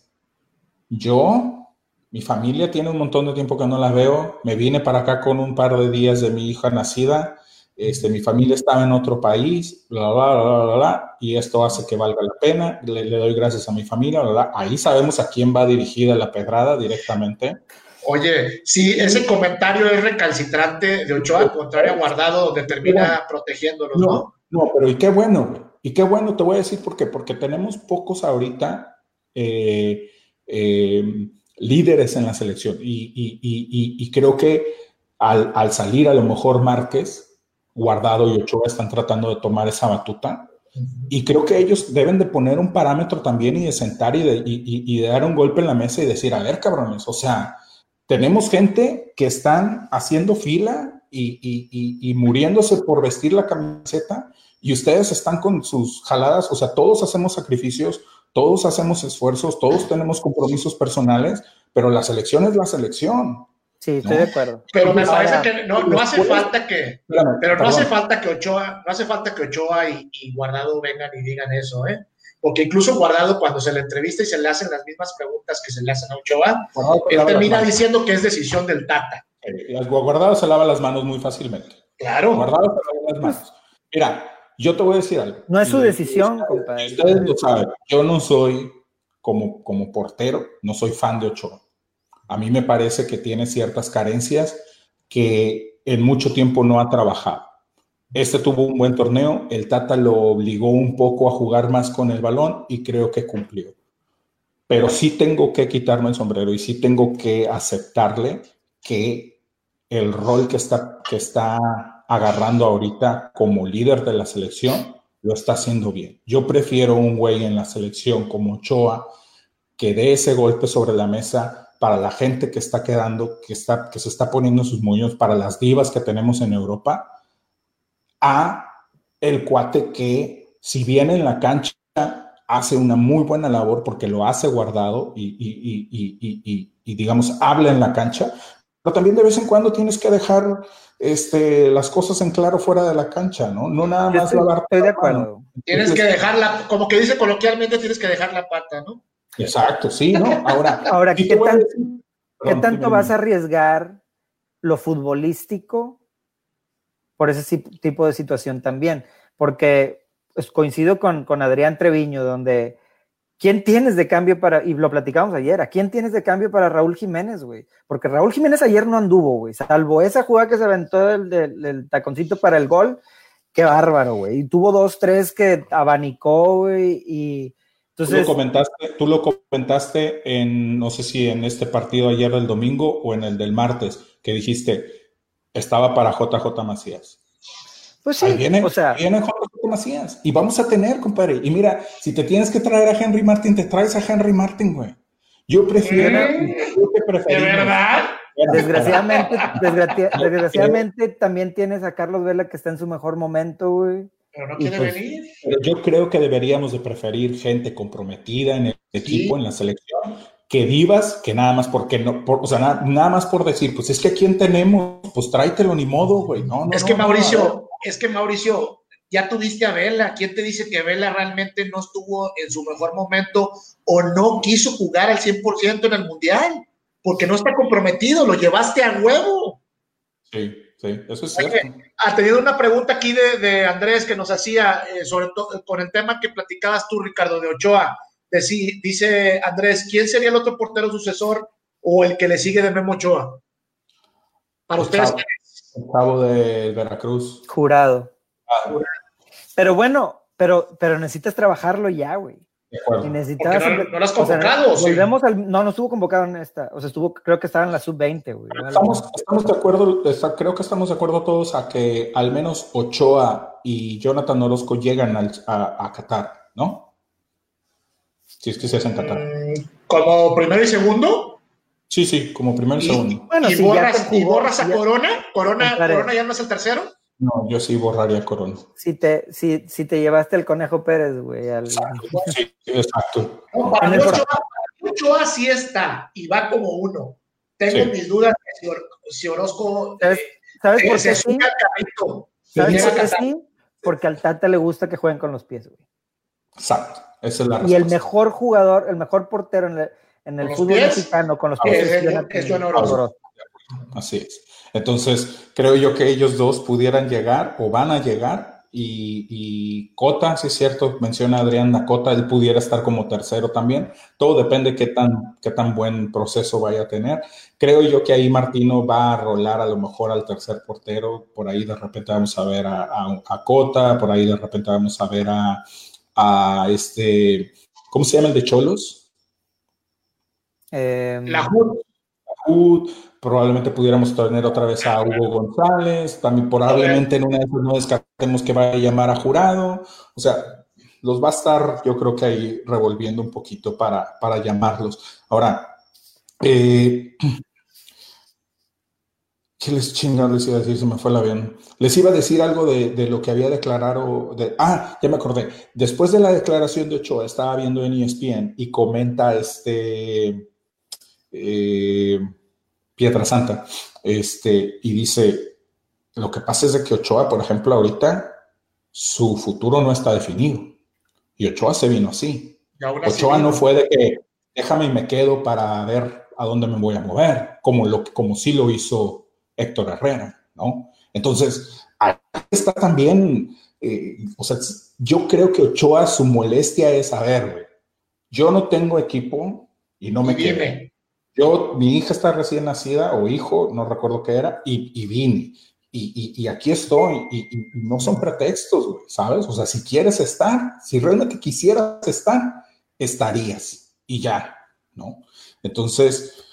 yo, mi familia tiene un montón de tiempo que no la veo, me vine para acá con un par de días de mi hija nacida, este, mi familia estaba en otro país, bla, bla, bla, bla, bla, y esto hace que valga la pena, le, doy gracias a mi familia, bla, bla. Ahí sabemos a quién va dirigida la pedrada directamente. Oye, si ese comentario es recalcitrante de Ochoa, contrario a Guardado, donde termina protegiéndolos, ¿no? No, pero y qué bueno, y qué bueno, te voy a decir por qué, porque tenemos pocos ahorita eh, eh, líderes en la selección, y, creo que al, al salir a lo mejor Márquez, Guardado y Ochoa están tratando de tomar esa batuta. Y creo que ellos deben de poner un parámetro también y de sentar y de, y, de, dar un golpe en la mesa y decir, a ver, cabrones, o sea, tenemos gente que están haciendo fila y, muriéndose por vestir la camiseta y ustedes están con sus jaladas, o sea, todos hacemos sacrificios, todos hacemos esfuerzos, todos tenemos compromisos personales, pero la selección es la selección. Sí, estoy de acuerdo. Pero me parece que no, no hace falta que, pero no hace falta que Ochoa, no hace falta que Ochoa y, Guardado vengan y digan eso, ¿eh? Porque incluso Guardado, cuando se le entrevista y se le hacen las mismas preguntas que se le hacen a Ochoa, él termina diciendo que es decisión del Tata. Eh, Guardado se lava las manos muy fácilmente. Claro. Guardado se lava las manos. Mira, yo te voy a decir algo. No es su decisión, compadre. Ustedes lo saben. Yo no soy, como, como portero, no soy fan de Ochoa a mí me parece que tiene ciertas carencias que en mucho tiempo no ha trabajado. Este tuvo un buen torneo, el Tata lo obligó un poco a jugar más con el balón y creo que cumplió. Pero sí tengo que quitarme el sombrero y sí tengo que aceptarle que el rol que está, que está agarrando ahorita como líder de la selección lo está haciendo bien. Yo prefiero un güey en la selección como Ochoa que dé ese golpe sobre la mesa para la gente que está quedando, que, está, que se está poniendo sus moños, para las divas que tenemos en Europa, a el cuate que, si bien en la cancha hace una muy buena labor porque lo hace guardado y, y, digamos, habla en la cancha, pero también de vez en cuando tienes que dejar este, las cosas en claro fuera de la cancha, ¿no? No nada más estoy, Estoy de acuerdo. Tienes que dejarla, como que dice coloquialmente, tienes que dejar la pata, ¿no? Exacto, sí, ¿no? Ahora, [LAUGHS] Ahora ¿qué, tanto vas a arriesgar lo futbolístico por ese tipo de situación también? Porque pues, coincido con, con Adrián Treviño, donde ¿quién tienes de cambio para, y lo platicamos ayer, ¿a quién tienes de cambio para Raúl Jiménez, güey? Porque Raúl Jiménez ayer no anduvo, güey, salvo esa jugada que se aventó del, del, taconcito para el gol, qué bárbaro, güey. Y tuvo dos, tres que abanicó, güey, y tú, lo comentaste, tú lo comentaste en, no sé si en este partido ayer del domingo o en el del martes, que dijiste, estaba para JJ Macías. Pues sí, viene, o sea, viene JJ Macías y vamos a tener, compadre. Y mira, si te tienes que traer a Henry Martin, te traes a Henry Martin, güey. Yo prefiero. ¿De verdad? Desgraciadamente, desgraciadamente también tienes a Carlos Vela que está en su mejor momento, güey. Pero no quiere pues, venir. yo creo que deberíamos de preferir gente comprometida en el equipo, en la selección, que divas, que nada más porque no, o sea, nada, más por decir, pues es que a quién tenemos, pues tráetelo ni modo, güey. No, no, es que Mauricio, es que Mauricio, ya tuviste a Vela. ¿Quién te dice que Vela realmente no estuvo en su mejor momento o no quiso jugar al 100% en el Mundial? Porque no está comprometido, lo llevaste a huevo. Sí. Sí, eso es cierto. ha tenido una pregunta aquí de, Andrés que nos hacía, eh, sobre todo con el tema que platicabas tú, Ricardo, de Ochoa. dice Andrés, ¿quién sería el otro portero sucesor o el que le sigue de Memo Ochoa? Para ustedes. Cabo de Veracruz. Jurado. Pero bueno, pero, pero necesitas trabajarlo ya, güey. Y necesitabas. No, no, lo has convocado. volvemos al. No, no estuvo convocado en esta. O sea, estuvo, creo que estaba en la sub-20, güey. Estamos, estamos, de acuerdo, creo que estamos de acuerdo todos a que al menos Ochoa y Jonathan Orozco llegan al, a, a, Qatar, ¿no? Si es que se hacen Qatar. Mm, ¿Como primero y segundo? Sí, sí, como primero y, segundo. Bueno, ¿Y, borras, ¿Y borras a Corona? ¿Corona, ¿Corona ya no es el tercero? No, yo sí borraría Corona. Si te, si, si te llevaste el Conejo Pérez, güey. Al... Exacto, sí, exacto. para mí Ochoa, sí está y va como uno. Tengo mis dudas si, si Orozco... ¿Sabes, eh, ¿sabes por qué sí? ¿Sabes por qué sí? Porque al Tata le gusta que jueguen con los pies, güey. Exacto, esa es la respuesta. Y el mejor jugador, el mejor portero en el, en el fútbol mexicano con los pies es, es, es Orozco. Así es. Entonces, creo yo que ellos dos pudieran llegar o van a llegar y, Cota, si es cierto, menciona Adrián Cota, él pudiera estar como tercero también. Todo depende qué tan, qué tan buen proceso vaya a tener. Creo yo que ahí Martino va a rolar a lo mejor al tercer portero. Por ahí de repente vamos a ver a, a, Cota, por ahí de repente vamos a ver a, a este, ¿cómo se llama el de Cholos? Eh, la HUD probablemente pudiéramos tener otra vez a Hugo González, también probablemente en una de esas no descartemos que vaya a llamar a jurado, o sea, los va a estar yo creo que ahí revolviendo un poquito para, para llamarlos. Ahora, eh, [CLEARS THROAT] ¿qué les chingados les iba a decir? Se me fue el avión. Les iba a decir algo de, lo que había declarado, de, ah, ya me acordé, después de la declaración de Ochoa, estaba viendo en ESPN y comenta este... Eh, Piedra Santa, este, y dice, lo que pasa es de que Ochoa, por ejemplo, ahorita su futuro no está definido. Y Ochoa se vino así. Ochoa no fue de que déjame y me quedo para ver a dónde me voy a mover, como, lo, como sí lo hizo Héctor Herrera, ¿no? Entonces, ahí está también, eh, o sea, yo creo que Ochoa su molestia es, a ver, yo no tengo equipo y no me quiere. Yo, mi hija está recién nacida, o hijo, no recuerdo qué era, y, y vine. Y, y, aquí estoy, y, no son pretextos, ¿sabes? O sea, si quieres estar, si realmente quisieras estar, estarías, y ya, ¿no? Entonces,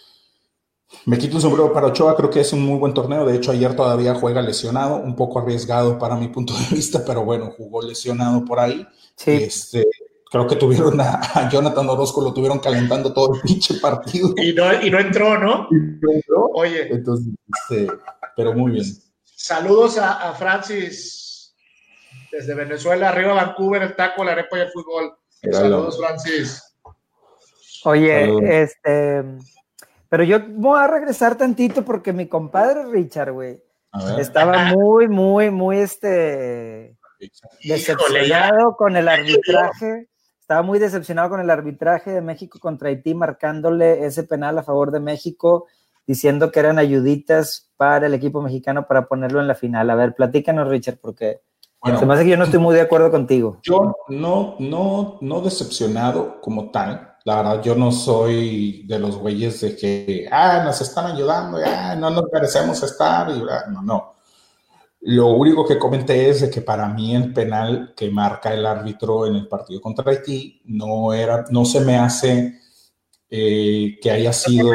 me quito un sombrero para Ochoa, creo que es un muy buen torneo. De hecho, ayer todavía juega lesionado, un poco arriesgado para mi punto de vista, pero bueno, jugó lesionado por ahí. Sí. Este, creo que tuvieron a, Jonathan Orozco, lo tuvieron calentando todo el pinche partido. Y no, y no entró, ¿no? Y no entró. Oye. Entonces, este, pero muy bien. Saludos a, Francis desde Venezuela, arriba Vancouver, el taco, la arepa y el fútbol. Saludos, Francis. Oye, este, pero yo voy a regresar tantito porque mi compadre Richard, güey, estaba muy, muy, muy, este, decepcionado con el arbitraje estaba muy decepcionado con el arbitraje de México contra Haití, marcándole ese penal a favor de México, diciendo que eran ayuditas para el equipo mexicano para ponerlo en la final. A ver, platícanos, Richard, porque se me hace que yo no estoy muy de acuerdo contigo. Yo no, no, no decepcionado como tal. La verdad, yo no soy de los güeyes de que, ah, nos están ayudando, ah, no nos merecemos estar. Y, ah, no, no. Lo único que comenté es que para mí el penal que marca el árbitro en el partido contra Haití no, era, no se me hace eh, que haya sido...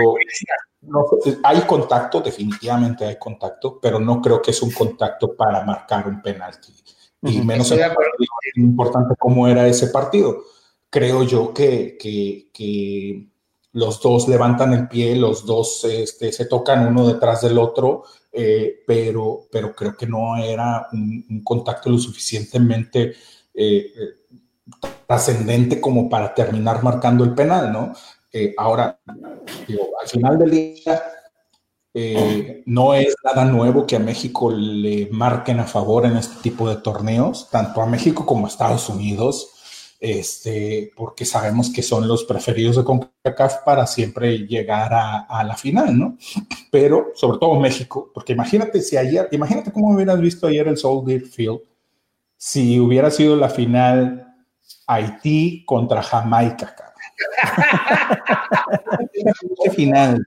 hay contacto, definitivamente hay contacto, pero no creo que es un contacto para marcar un penalti. Y menos importante cómo era ese partido. Creo yo que, que, que los dos levantan el pie, los dos este, se tocan uno detrás del otro, eh, pero, pero creo que no era un, contacto lo suficientemente eh, eh, trascendente como para terminar marcando el penal, ¿no? ahora, al final del día, no es nada nuevo que a México le marquen a favor en este tipo de torneos, tanto a México como a Estados Unidos este, porque sabemos que son los preferidos de CONCACAF para siempre llegar a, la final, ¿no? Pero sobre todo México, porque imagínate si ayer, imagínate cómo hubieras visto ayer el Soldier Field si hubiera sido la final Haití contra Jamaica, [LAUGHS] ¿Qué final?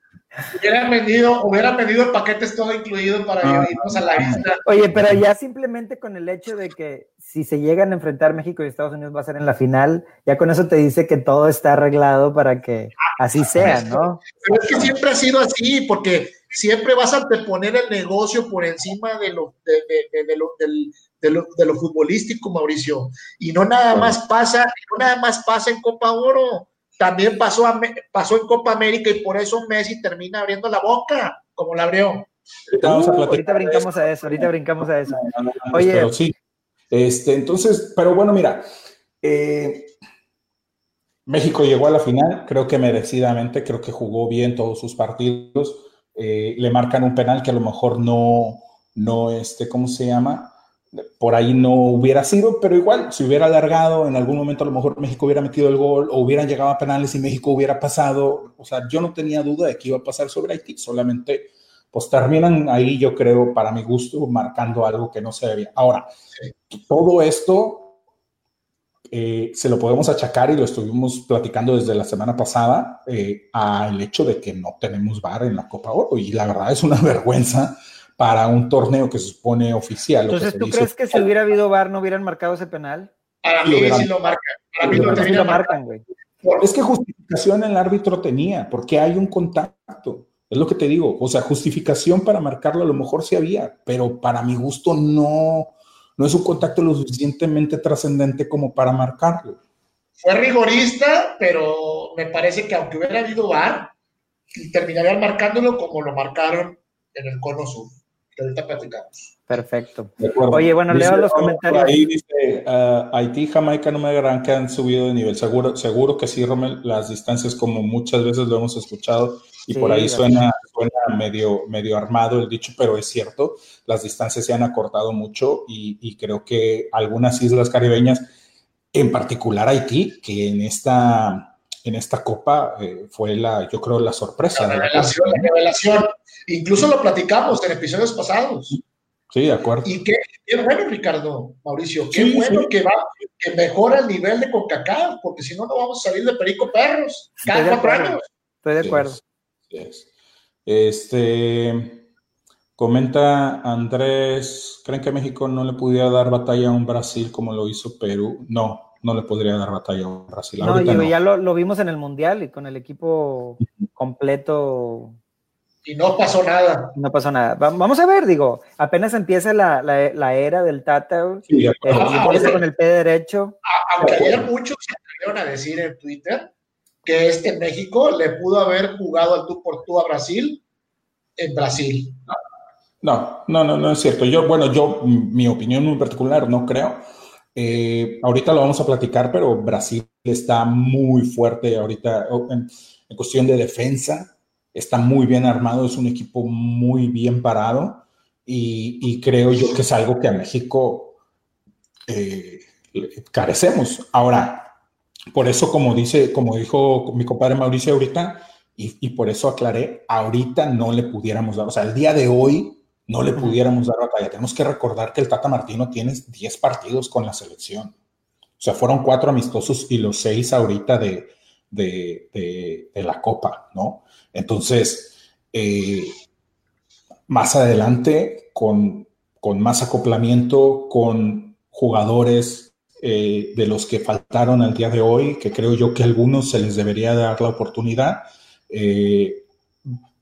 Hubieran vendido, hubieran vendido paquetes todo incluido para ah, irnos a la isla. Oye, pero ya simplemente con el hecho de que si se llegan a enfrentar México y Estados Unidos va a ser en la final, ya con eso te dice que todo está arreglado para que así sea, ¿no? Pero es que siempre ha sido así, porque siempre vas a anteponer el negocio por encima de lo, de, lo, de lo, de lo futbolístico, Mauricio. Y no nada más pasa, no nada más pasa en Copa Oro también pasó, pasó en Copa América y por eso Messi termina abriendo la boca, como la abrió. ahorita, brincamos a eso, ahorita brincamos a eso. Oye, pero sí. Este, entonces, pero bueno, mira, eh, México llegó a la final, creo que merecidamente, creo que jugó bien todos sus partidos. Eh, le marcan un penal que a lo mejor no, no, este, ¿cómo se llama? Por ahí no hubiera sido, pero igual, si hubiera alargado, en algún momento a lo mejor México hubiera metido el gol o hubieran llegado a penales y México hubiera pasado. O sea, yo no tenía duda de que iba a pasar sobre Haití, solamente pues terminan ahí, yo creo, para mi gusto, marcando algo que no se debía. Ahora, todo esto eh, se lo podemos achacar y lo estuvimos platicando desde la semana pasada eh, al hecho de que no tenemos VAR en la Copa Oro y la verdad es una [LAUGHS] vergüenza para un torneo que se supone oficial. Entonces, ¿tú crees que si hubiera habido VAR no hubieran marcado ese penal? Para mí sí lo marcan. Para mí lo, marcan, güey. Es que justificación el árbitro tenía, porque hay un contacto. Es lo que te digo. O sea, justificación para marcarlo a lo mejor sí había, pero para mi gusto no, no es un contacto lo suficientemente trascendente como para marcarlo. Fue rigorista, pero me parece que aunque hubiera habido VAR, terminarían marcándolo como lo marcaron en el cono sur, que ahorita platicamos. Perfecto. Oye, bueno, leo los comentarios. Ahí dice, uh, Haití, Jamaica, no me agarran que han subido de nivel. Seguro, seguro que sí, Romel, las distancias como muchas veces lo hemos escuchado y por ahí suena, suena medio, medio armado el dicho, pero es cierto, las distancias se han acortado mucho y, creo que algunas islas caribeñas, en particular Haití, que en esta, en esta copa eh, fue la, yo creo, la sorpresa. La revelación, la revelación. Incluso lo platicamos en episodios pasados. Sí, de acuerdo. Y qué, bueno, Ricardo, Mauricio, qué bueno que va, que mejora el nivel de CONCACAF, porque si no, no vamos a salir de perico perros cada cuatro años. Estoy de acuerdo. Este, comenta Andrés, ¿creen que México no le pudiera dar batalla a un Brasil como lo hizo Perú? No, no le podría dar batalla a Brasil. No, ya lo, lo, vimos en el Mundial y con el equipo completo y no pasó nada. No pasó nada. Vamos a ver, digo, apenas empieza la, la, era del Tata, sí, con el pie derecho. Aunque ayer muchos se atrevieron a decir en Twitter que este México le pudo haber jugado al tú por tú a Brasil en Brasil. No, no, no, no es cierto. Yo, bueno, yo, mi opinión muy particular, no creo. Eh, ahorita lo vamos a platicar, pero Brasil está muy fuerte ahorita en cuestión de defensa está muy bien armado, es un equipo muy bien parado y, creo yo que es algo que a México eh, carecemos. Ahora, por eso, como dice, como dijo mi compadre Mauricio ahorita, y, por eso aclaré, ahorita no le pudiéramos dar, o sea, el día de hoy no le pudiéramos dar batalla. Tenemos que recordar que el Tata Martino tiene 10 partidos con la selección. O sea, fueron cuatro amistosos y los seis ahorita de, de, de la Copa, ¿no? Entonces, eh, más adelante, con, más acoplamiento, con jugadores eh, de los que faltaron al día de hoy, que creo yo que a algunos se les debería dar la oportunidad, eh,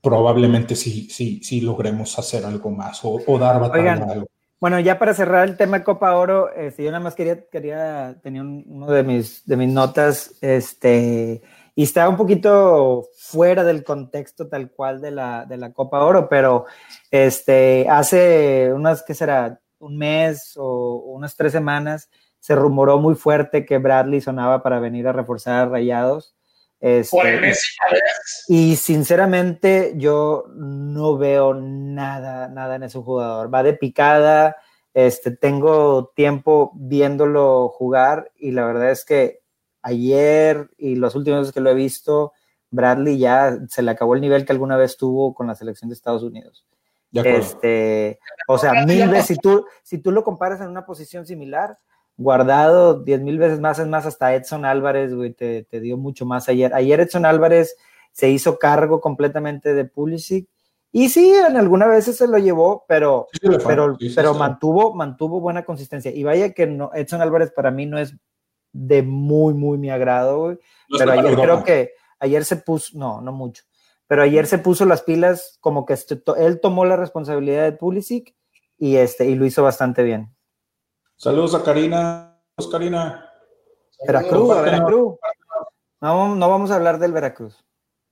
probablemente sí, sí, sí logremos hacer algo más o, dar batalla. Bueno, ya para cerrar el tema de Copa Oro, este, yo nada más quería, quería tenía uno de mis, de mis notas, este, y está un poquito fuera del contexto tal cual de la, de la Copa Oro, pero este, hace unas, ¿qué será? Un mes o unas tres semanas se rumoró muy fuerte que Bradley sonaba para venir a reforzar a Rayados. Este, y sinceramente yo no veo nada, nada en ese jugador. Va de picada, este, tengo tiempo viéndolo jugar y la verdad es que ayer y los últimos veces que lo he visto, Bradley ya se le acabó el nivel que alguna vez tuvo con la selección de Estados Unidos. Este, o sea, mil veces, si tú, si tú lo comparas en una posición similar, guardado diez mil veces más, es más, hasta Edson Álvarez, güey, te, dio mucho más ayer. Ayer Edson Álvarez se hizo cargo completamente de Pulisic y sí, en alguna vez se lo llevó, pero, pero, pero mantuvo, mantuvo buena consistencia. Y vaya que no, Edson Álvarez para mí no es de muy, muy mi agrado, güey. pero ayer creo que ayer se puso, no, no mucho, pero ayer se puso las pilas como que este, él tomó la responsabilidad de Pulisic y, este, y lo hizo bastante bien. Saludos a Karina. Saludos, Karina. Veracruz, Veracruz. No, no vamos a hablar del Veracruz.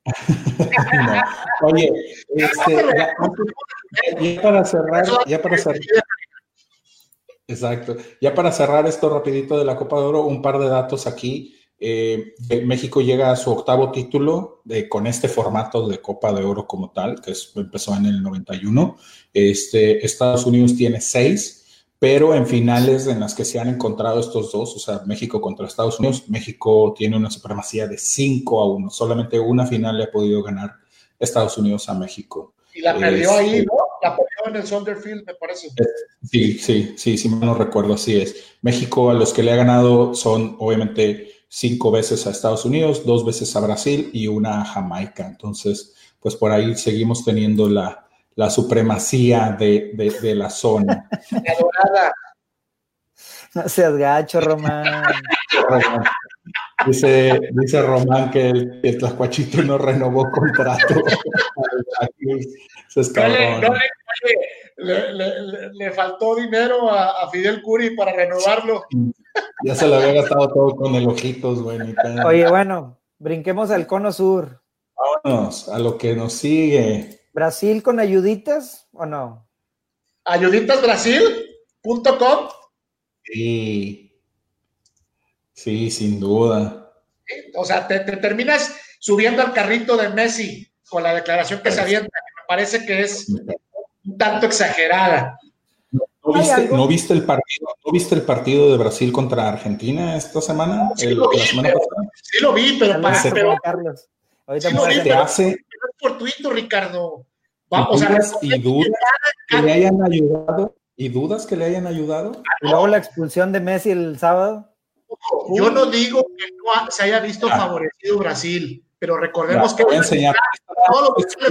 [LAUGHS] Oye, este, ya, para cerrar, ya para cerrar. Exacto. Ya para cerrar esto rapidito de la Copa de Oro, un par de datos aquí. Eh, México llega a su octavo título de, con este formato de Copa de Oro como tal, que empezó en el 91. Este, Estados Unidos tiene seis, pero en finales en las que se han encontrado estos dos, o sea, México contra Estados Unidos, México tiene una supremacía de 5 a 1. Solamente una final le ha podido ganar Estados Unidos a México. Y la perdió ahí, este, ¿no? La perdió en el Sunderfield, me parece. Sí, sí, sí, sí, no recuerdo, así es. México a los que le ha ganado son obviamente cinco veces a Estados Unidos, dos veces a Brasil y una a Jamaica. Entonces, pues por ahí seguimos teniendo la, la supremacía de, de, la zona. Adorada. No seas gacho, Román. Dice, dice Román que el, el Tlacuachito no renovó contrato. le, le, le, faltó dinero a, a, Fidel Curi para renovarlo. Ya se lo había gastado todo con el ojitos, güey. Oye, bueno, brinquemos al cono sur. Vámonos a lo que nos sigue. ¿Brasil con ayuditas o no? Ayuditasbrasil.com. Sí. Sí, sin duda. O sea, te, terminas subiendo al carrito de Messi con la declaración que se avienta, me parece que es un tanto exagerada. ¿No viste, el partido, ¿No viste el partido de Brasil contra Argentina esta semana? Sí, lo, vi, pero, sí lo vi, pero, para, pero, Carlos. Ahorita te hace por Twitter, Ricardo. Vamos a ver. ¿Y dudas que le hayan ayudado? ¿Y dudas que le hayan ayudado? Y luego la expulsión de Messi el sábado. Yo no digo que no se haya visto favorecido Brasil, pero recordemos que. Voy a enseñar.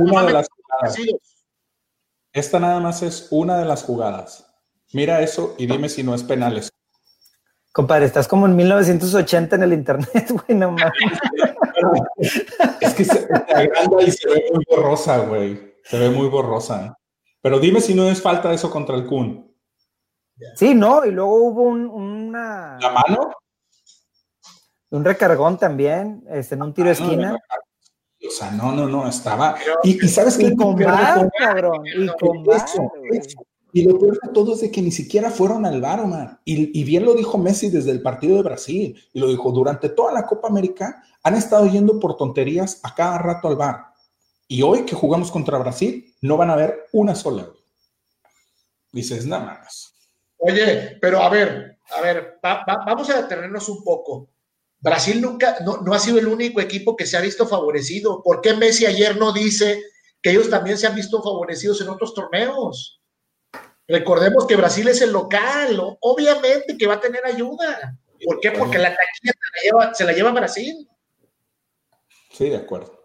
una de las jugadas. Esta nada más es una de las jugadas. Mira eso y dime si no es penales. Compadre, estás como en 1980 en el internet, [LAUGHS] güey, no mames. es que se, agranda y se ve muy borrosa, güey. Se ve muy borrosa. Pero dime si no es falta eso contra el Kun. Sí, no, y luego hubo un, una. ¿La mano? Un recargón también, este, en un tiro de esquina. O sea, no, no, no, estaba. Y, sabes que. Y con cabrón. Y con y lo peor de todo es de que ni siquiera fueron al bar, Omar. Y, bien lo dijo Messi desde el partido de Brasil. Y lo dijo, durante toda la Copa América han estado yendo por tonterías a cada rato al bar. Y hoy que jugamos contra Brasil, no van a ver una sola. Dices, nada más. Oye, pero a ver, a ver, vamos a detenernos un poco. Brasil nunca, no, no ha sido el único equipo que se ha visto favorecido. ¿Por qué Messi ayer no dice que ellos también se han visto favorecidos en otros torneos? Recordemos que Brasil es el local, obviamente que va a tener ayuda. ¿Por qué? Porque la taquilla se la lleva, Brasil. Sí, de acuerdo.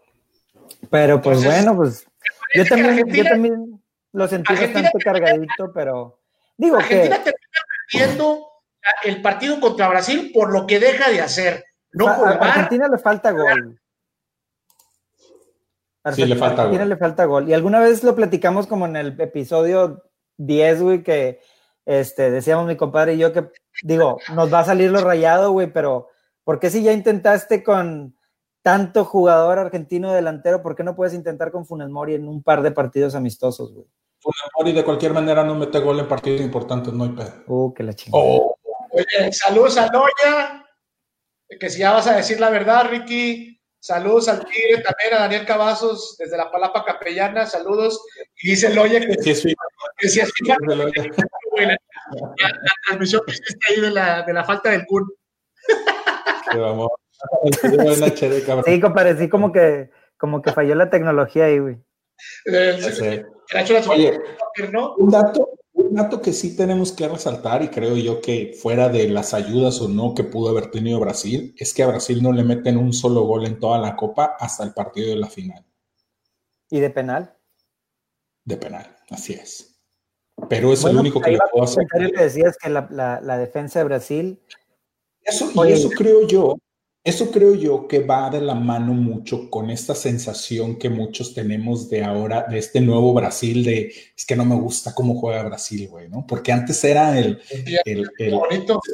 Pero pues bueno, pues yo también, yo también lo sentí bastante cargadito, pero digo Argentina que... termina perdiendo el partido contra Brasil por lo que deja de hacer. No a, Argentina le falta gol. sí, le falta Argentina le falta gol. Y alguna vez lo platicamos como en el episodio 10, güey, que este, decíamos mi compadre y yo que, digo, nos va a salir lo rayado, güey, pero ¿por qué si ya intentaste con tanto jugador argentino delantero, por qué no puedes intentar con Funes Mori en un par de partidos amistosos, güey? Funes Mori de cualquier manera no mete gol en partidos importantes, no hay pedo. Uh, que la chingada. Oh. Oye, saludos a Noya, que si ya vas a decir la verdad, Ricky, Saludos al Tigre, también a Daniel Cavazos desde la Palapa Capellana, saludos. Y dice Loya que, sí es la, transmisión que hiciste ahí de la, de la falta del Kun. Sí, compadre, sí como que, como que falló la tecnología ahí, güey. Oye, un dato, un dato que sí tenemos que resaltar, y creo yo que fuera de las ayudas o no que pudo haber tenido Brasil, es que a Brasil no le meten un solo gol en toda la Copa hasta el partido de la final. ¿Y de penal? De penal, así es. Pero es el único que le puedo hacer. que decías que la, defensa de Brasil. Eso, y eso creo yo eso creo yo que va de la mano mucho con esta sensación que muchos tenemos de ahora, de este nuevo Brasil, de es que no me gusta cómo juega Brasil, güey, ¿no? Porque antes era el, el,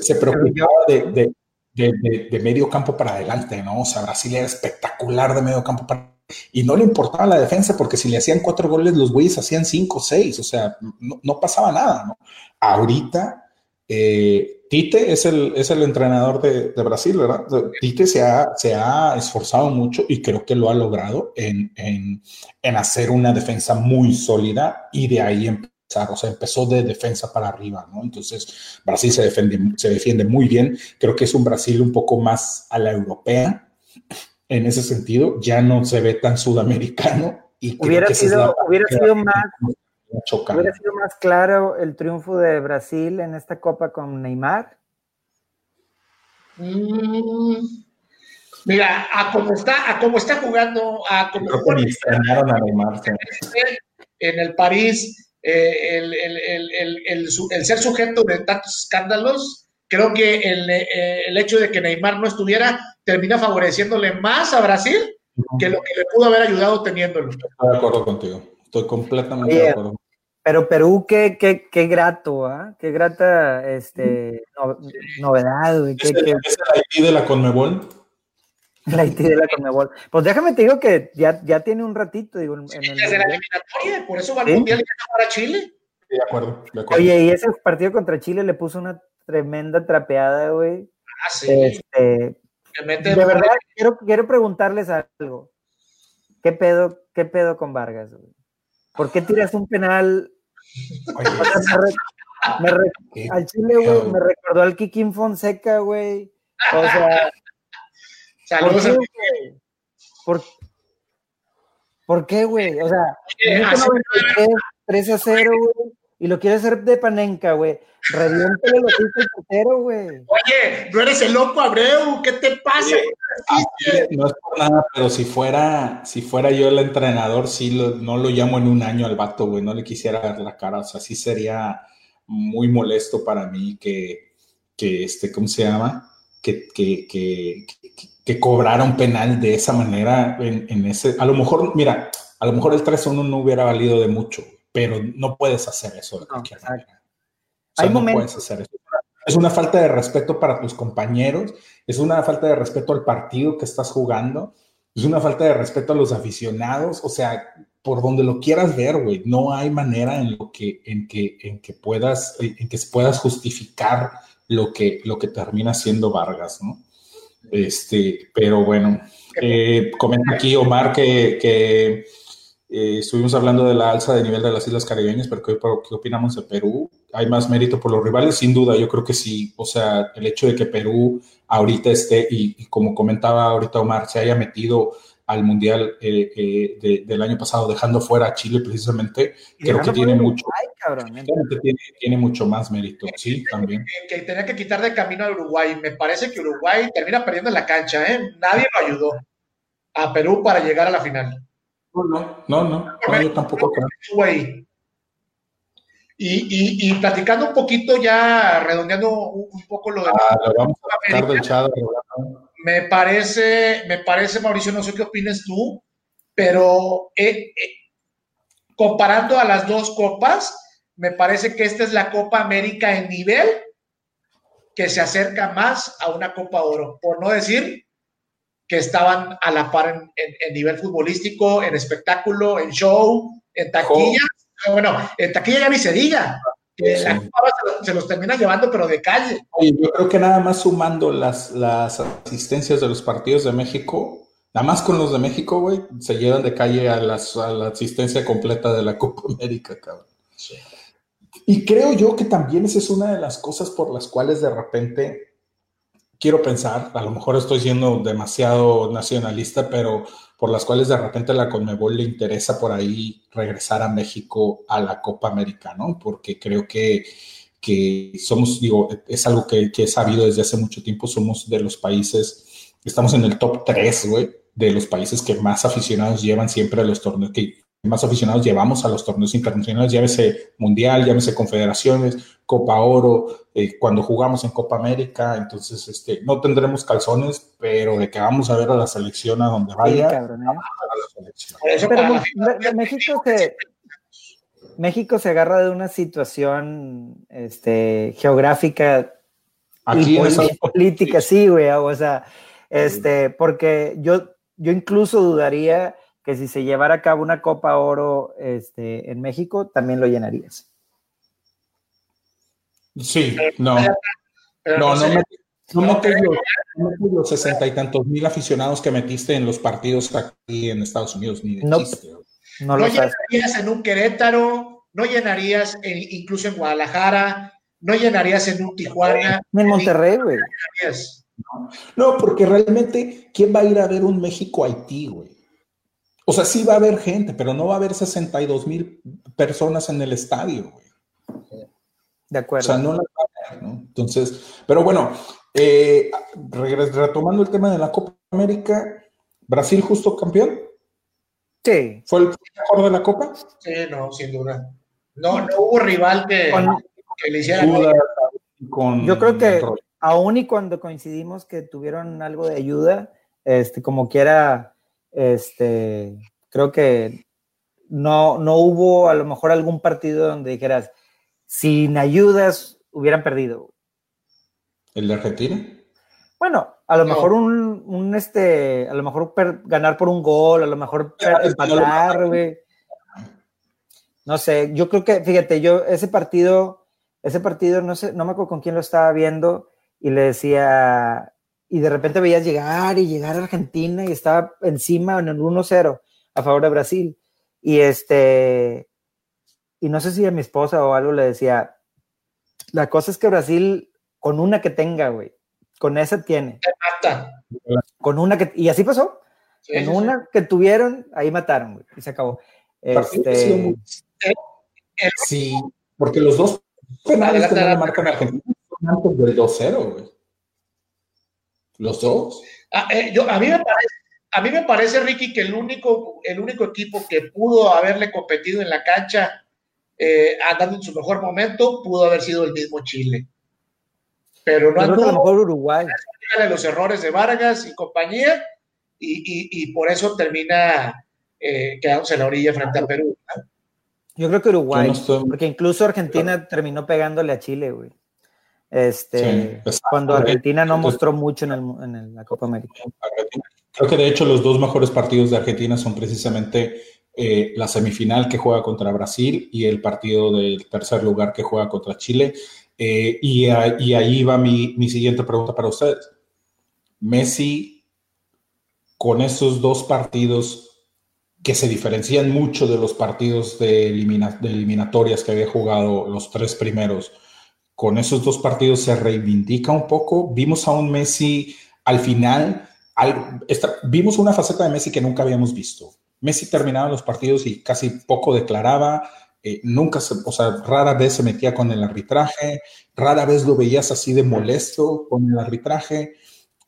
se preocupaba de, de, de, medio campo para adelante, ¿no? O sea, Brasil era espectacular de medio campo para y no le importaba la defensa porque si le hacían cuatro goles, los güeyes hacían cinco o seis, o sea, no, no pasaba nada, ¿no? Ahorita eh, Tite es el, es el entrenador de, Brasil, ¿verdad? Tite se ha, se ha esforzado mucho y creo que lo ha logrado en, hacer una defensa muy sólida y de ahí empezar, o sea, empezó de defensa para arriba, ¿no? Entonces, Brasil se defiende, se defiende muy bien, creo que es un Brasil un poco más a la europea en ese sentido, ya no se ve tan sudamericano, Y hubiera sido, hubiera sido más ¿Hubiera sido más claro el triunfo de Brasil en esta copa con Neymar? Mm, mira, a cómo está, a cómo está jugando, a cómo en el París, eh, el, el, el, el, ser sujeto de tantos escándalos, creo que eh, el, hecho de que Neymar no estuviera termina favoreciéndole más a Brasil que lo que le pudo haber ayudado teniéndolo. Estoy de acuerdo contigo. Estoy completamente de acuerdo. Pero Perú, qué, qué, qué grato, ¿ah? Qué grata este, novedad, güey. ¿Es, el, Haití de la Conmebol? El Haití de la Conmebol. Pues déjame te digo que ya, ya tiene un ratito, digo. En, el desde la eliminatoria, por eso va al Mundial y para Chile. de acuerdo, de acuerdo. Oye, y ese partido contra Chile le puso una tremenda trapeada, güey. Ah, sí. Este, de verdad, quiero, quiero preguntarles algo. ¿Qué pedo, qué pedo con Vargas, güey? ¿Por qué tiras un penal al Chile, güey, me recordó al Kikin Fonseca, güey. O sea. Saludos ¿por qué, ¿Por, ¿Por qué, güey? O sea, 3 a 0, güey y lo quiere hacer de panenca, güey. Reviéntale lo que el portero, güey. Oye, no eres el loco Abreu, ¿qué te pasa? no es por nada, pero si fuera, si fuera yo el entrenador, sí no lo llamo en un año al vato, güey. No le quisiera dar la cara. O sea, sí sería muy molesto para mí que, que este, ¿cómo se llama? Que, que, que, que, cobrara un penal de esa manera en, en ese. A lo mejor, mira, a lo mejor el 3-1 no hubiera valido de mucho pero no puedes hacer eso de cualquier manera. Hay no puedes hacer eso. Es una falta de respeto para tus compañeros, es una falta de respeto al partido que estás jugando, es una falta de respeto a los aficionados, o sea, por donde lo quieras ver, güey, no hay manera en lo que en que en que puedas en que puedas justificar lo que lo que termina siendo Vargas, ¿no? Este, pero bueno, eh, comenta aquí Omar que, que eh, estuvimos hablando de la alza de nivel de las Islas Caribeñas, pero ¿qué, ¿qué, opinamos de Perú? ¿Hay más mérito por los rivales? Sin duda, yo creo que sí. O sea, el hecho de que Perú ahorita esté, y, como comentaba ahorita Omar, se haya metido al Mundial eh, eh, del año pasado, dejando fuera a Chile precisamente, creo que tiene mucho, tiene, tiene, mucho más mérito, sí, también. Que, tenía que quitar de camino a Uruguay. Me parece que Uruguay termina perdiendo en la cancha, ¿eh? Nadie lo ayudó a Perú para llegar a la final. No, no, no, yo tampoco Y, y, platicando un poquito ya, redondeando un, poco lo de... Ah, vamos a me parece, me parece, Mauricio, no sé qué opinas tú, pero eh, eh, comparando a las dos copas, me parece que esta es la Copa América en nivel que se acerca más a una Copa Oro, por no decir que estaban a la par en, nivel futbolístico, en espectáculo, en show, en taquilla. Bueno, en taquilla ya ni se diga. Que la se, los, termina llevando, pero de calle. Oye, yo creo que nada más sumando las, las asistencias de los partidos de México, nada más con los de México, güey, se llevan de calle a, las, a la asistencia completa de la Copa América, cabrón. Y creo yo que también esa es una de las cosas por las cuales de repente quiero pensar, a lo mejor estoy siendo demasiado nacionalista, pero por las cuales de repente la Conmebol le interesa por ahí regresar a México a la Copa América, ¿no? Porque creo que, que somos, digo, es algo que, que, he sabido desde hace mucho tiempo, somos de los países, estamos en el top 3, güey, de los países que más aficionados llevan siempre a los torneos, que más aficionados llevamos a los torneos internacionales, llámese Mundial, llámese Confederaciones, Copa Oro, eh, cuando jugamos en Copa América, entonces este, no tendremos calzones, pero de que vamos a ver a la selección a donde vaya. México se, México se agarra de una situación este, geográfica y política, sí, güey, o sea, este, porque yo, yo incluso dudaría que si se llevara a cabo una Copa Oro este, en México, también lo llenarías. Sí, no. No, no, no, los sesenta y tantos mil aficionados que metiste en los partidos aquí en Estados Unidos, ni de no, No, lo llenarías en un Querétaro, no llenarías incluso en Guadalajara, no llenarías en un Tijuana. En Monterrey, güey. No, porque realmente, ¿quién va a ir a ver un México-Haití, güey? O sea, sí va a haber gente, pero no va a haber 62 mil personas en el estadio, güey. De acuerdo. O sea, no la va a haber, ¿no? Entonces, pero bueno, eh, retomando el tema de la Copa América, Brasil justo campeón. Sí. ¿Fue el mejor de la Copa? Sí, no, sin duda. No, no hubo rival que, que le hiciera. Con Yo creo que aún y cuando coincidimos que tuvieron algo de ayuda, este, como quiera, este, creo que no, no hubo a lo mejor algún partido donde dijeras, sin ayudas hubieran perdido. ¿El de Argentina? Bueno, a lo mejor un, un, este, a lo mejor ganar por un gol, a lo mejor empatar, güey. No sé, yo creo que, fíjate, yo ese partido, ese partido, no sé, no me acuerdo con quién lo estaba viendo y le decía, y de repente veías llegar y llegar a Argentina y estaba encima en el 1-0 a favor de Brasil. Y este, y no sé si a mi esposa o algo le decía, la cosa es que Brasil, con una que tenga, güey, con esa tiene. mata. Con una que, y así pasó. en una que tuvieron, ahí mataron, güey, y se acabó. Este, sí, porque los dos penales que no marcan Argentina son antes del 2-0, güey. Los dos. Ah, eh, a, mí me parece, a mí me parece, Ricky, que el único, el único equipo que pudo haberle competido en la cancha eh, andando en su mejor momento pudo haber sido el mismo Chile. Pero no andó. mejor Uruguay. Los errores de Vargas y compañía, y, por eso termina eh, quedándose en la orilla frente a Perú. Yo creo que Uruguay, porque incluso Argentina terminó pegándole a Chile, güey. Este, cuando Argentina no mostró mucho en, la Copa América. Creo que de hecho los dos mejores partidos de Argentina son precisamente eh, la semifinal que juega contra Brasil y el partido del tercer lugar que juega contra Chile. Eh, y, ahí va mi, mi, siguiente pregunta para ustedes. Messi, con esos dos partidos que se diferencian mucho de los partidos de, de eliminatorias que había jugado los tres primeros, con esos dos partidos se reivindica un poco. Vimos a un Messi al final, vimos una faceta de Messi que nunca habíamos visto. Messi terminaba los partidos y casi poco declaraba, eh, nunca se, o sea, rara vez se metía con el arbitraje, rara vez lo veías así de molesto con el arbitraje.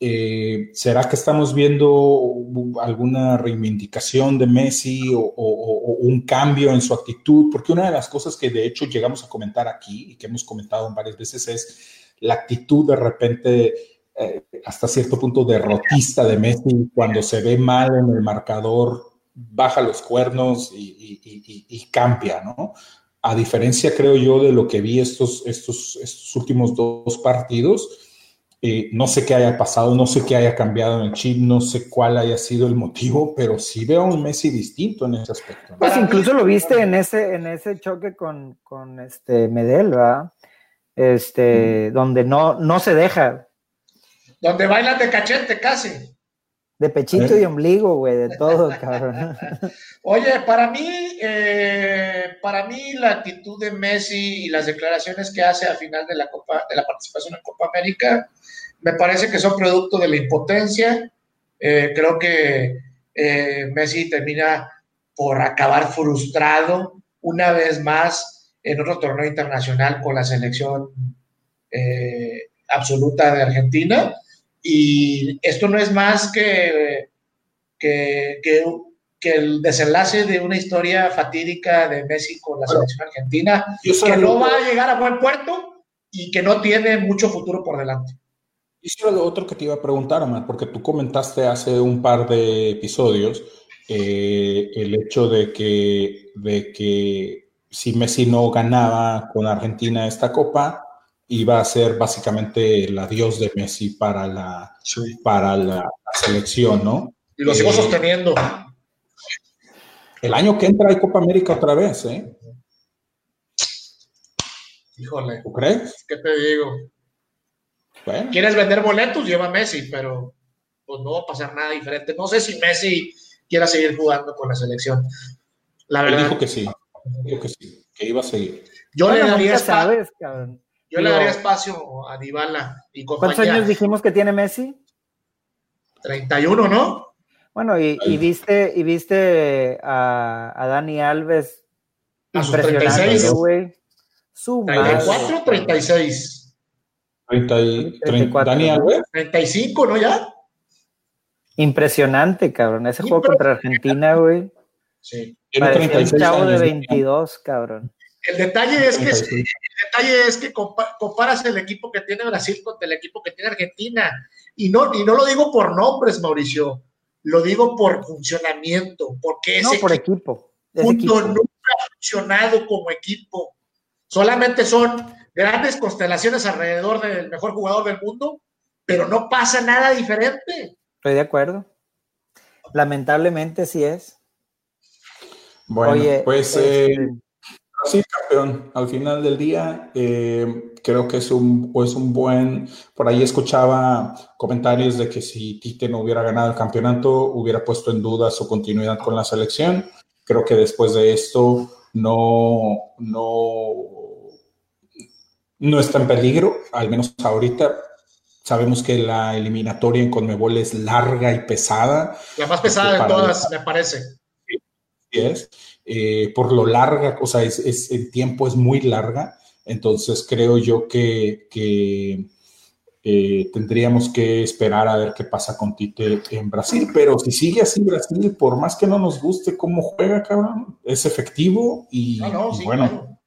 Eh, ¿Será que estamos viendo alguna reivindicación de Messi o, un cambio en su actitud? Porque una de las cosas que de hecho llegamos a comentar aquí y que hemos comentado varias veces es la actitud de repente eh, hasta cierto punto derrotista de Messi cuando se ve mal en el marcador, baja los cuernos y, cambia, ¿no? A diferencia, creo yo, de lo que vi estos, estos, estos últimos dos partidos, eh, no sé qué haya pasado, no sé qué haya cambiado en el chip, no sé cuál haya sido el motivo, pero sí veo a un Messi distinto en ese aspecto. Pues incluso lo viste en ese, en ese choque con, con este Medel, ¿verdad? Este, donde no, no se deja. Donde bailan de cachete casi. De pechito y ombligo, güey, de todo, [LAUGHS] cabrón. Oye, para mí, eh, para mí la actitud de Messi y las declaraciones que hace al final de la Copa, de la participación en Copa América, me parece que son producto de la impotencia. Eh, creo que eh, Messi termina por acabar frustrado una vez más en otro torneo internacional con la selección eh, absoluta de Argentina. Y esto no es más que, que, que, el desenlace de una historia fatídica de Messi con la selección argentina, que no va a llegar a buen puerto y que no tiene mucho futuro por delante. Y era lo otro que te iba a preguntar, Omar, porque tú comentaste hace un par de episodios eh, el hecho de que, de que si Messi no ganaba con Argentina esta copa, iba a ser básicamente el adiós de Messi para la, para la, selección, ¿no? Y lo sigo eh, sosteniendo. El año que entra hay Copa América otra vez, ¿eh? Híjole. ¿Tú crees? ¿Qué te digo? ¿Quieres vender boletos? Lleva Messi, pero pues no va a pasar nada diferente. No sé si Messi quiera seguir jugando con la selección. La verdad. dijo que sí. Dijo que sí, que iba a seguir. Yo le daría espacio. Yo le daría espacio a Dybala y ¿Cuántos años dijimos que tiene Messi? 31, ¿no? Bueno, y, viste, y viste a, a Dani Alves a sus 36, güey. Su 34, 36. 30, Dani Alves. 35, ¿no ya? Impresionante, cabrón. Ese juego contra Argentina, güey. Sí. Parecía un chavo de 22, cabrón. El detalle es que, el detalle es que comparas el equipo que tiene Brasil contra el equipo que tiene Argentina. Y no, y no lo digo por nombres, Mauricio. Lo digo por funcionamiento. Porque ese no, por equipo. equipo. nunca ha funcionado como equipo. Solamente son grandes constelaciones alrededor del mejor jugador del mundo, pero no pasa nada diferente. Estoy de acuerdo. Lamentablemente sí es. Bueno, pues eh, este, sí, campeón. Al final del día, eh, creo que es un, pues un buen. Por ahí escuchaba comentarios de que si Tite no hubiera ganado el campeonato, hubiera puesto en duda su continuidad con la selección. Creo que después de esto no, no, no está en peligro, al menos ahorita Sabemos que la eliminatoria en Conmebol es larga y pesada. La más pesada de todas, me parece. Es. Eh, por lo larga, o sea, es, el tiempo es muy larga. Entonces creo yo que, eh, tendríamos que esperar a ver qué pasa con Tite en Brasil. Pero si sigue así Brasil, por más que no nos guste cómo juega, cabrón, es efectivo y, bueno.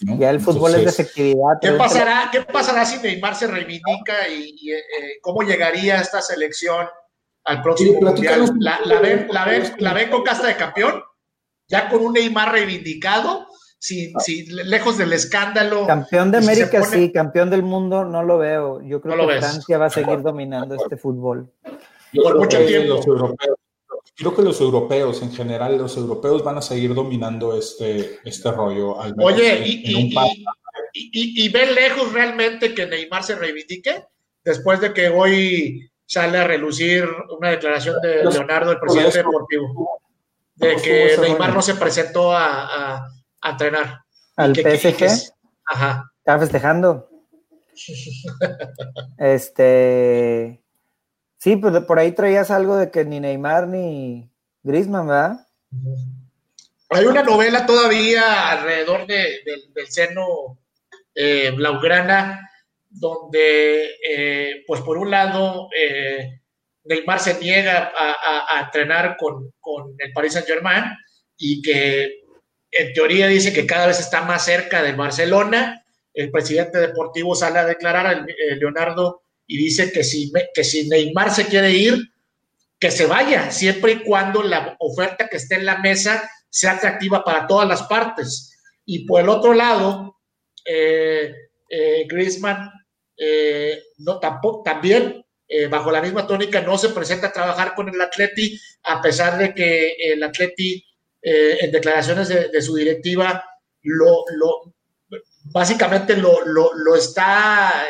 Ya el fútbol es de efectividad. ¿Qué pasará, ¿Qué pasará si Neymar se reivindica y, eh, cómo llegaría esta selección al próximo mundial? ¿La, la, ven, la, ven, ¿La ven con casta de campeón? ¿Ya con un Neymar reivindicado? Si, si, lejos del escándalo. Campeón de América, sí, campeón del mundo, no lo veo. Yo creo que Francia va a seguir dominando este fútbol. Por mucho tiempo creo que los europeos, en general, los europeos van a seguir dominando este, este rollo. Oye, y, y, ven lejos realmente que Neymar se reivindique después de que hoy sale a relucir una declaración de Leonardo, el presidente deportivo, de que Neymar no se presentó a, a, entrenar. ¿Al PSG? ajá. ¿Estaba festejando? [LAUGHS] este Sí, pues por ahí traías algo de que ni Neymar ni Griezmann, ¿verdad? Hay una novela todavía alrededor del seno eh, blaugrana, donde, eh, pues por un lado, eh, Neymar se niega a, entrenar con, el Paris Saint Germain y que en teoría dice que cada vez está más cerca del Barcelona. El presidente deportivo sale a declarar, Leonardo y dice que si, que si Neymar se quiere ir, que se vaya, siempre y cuando la oferta que esté en la mesa sea atractiva para todas las partes. Y por el otro lado, eh, eh Griezmann eh, no, tampoco, también eh, bajo la misma tónica no se presenta a trabajar con el Atleti, a pesar de que el Atleti en declaraciones de, su directiva lo, lo básicamente lo, lo, lo está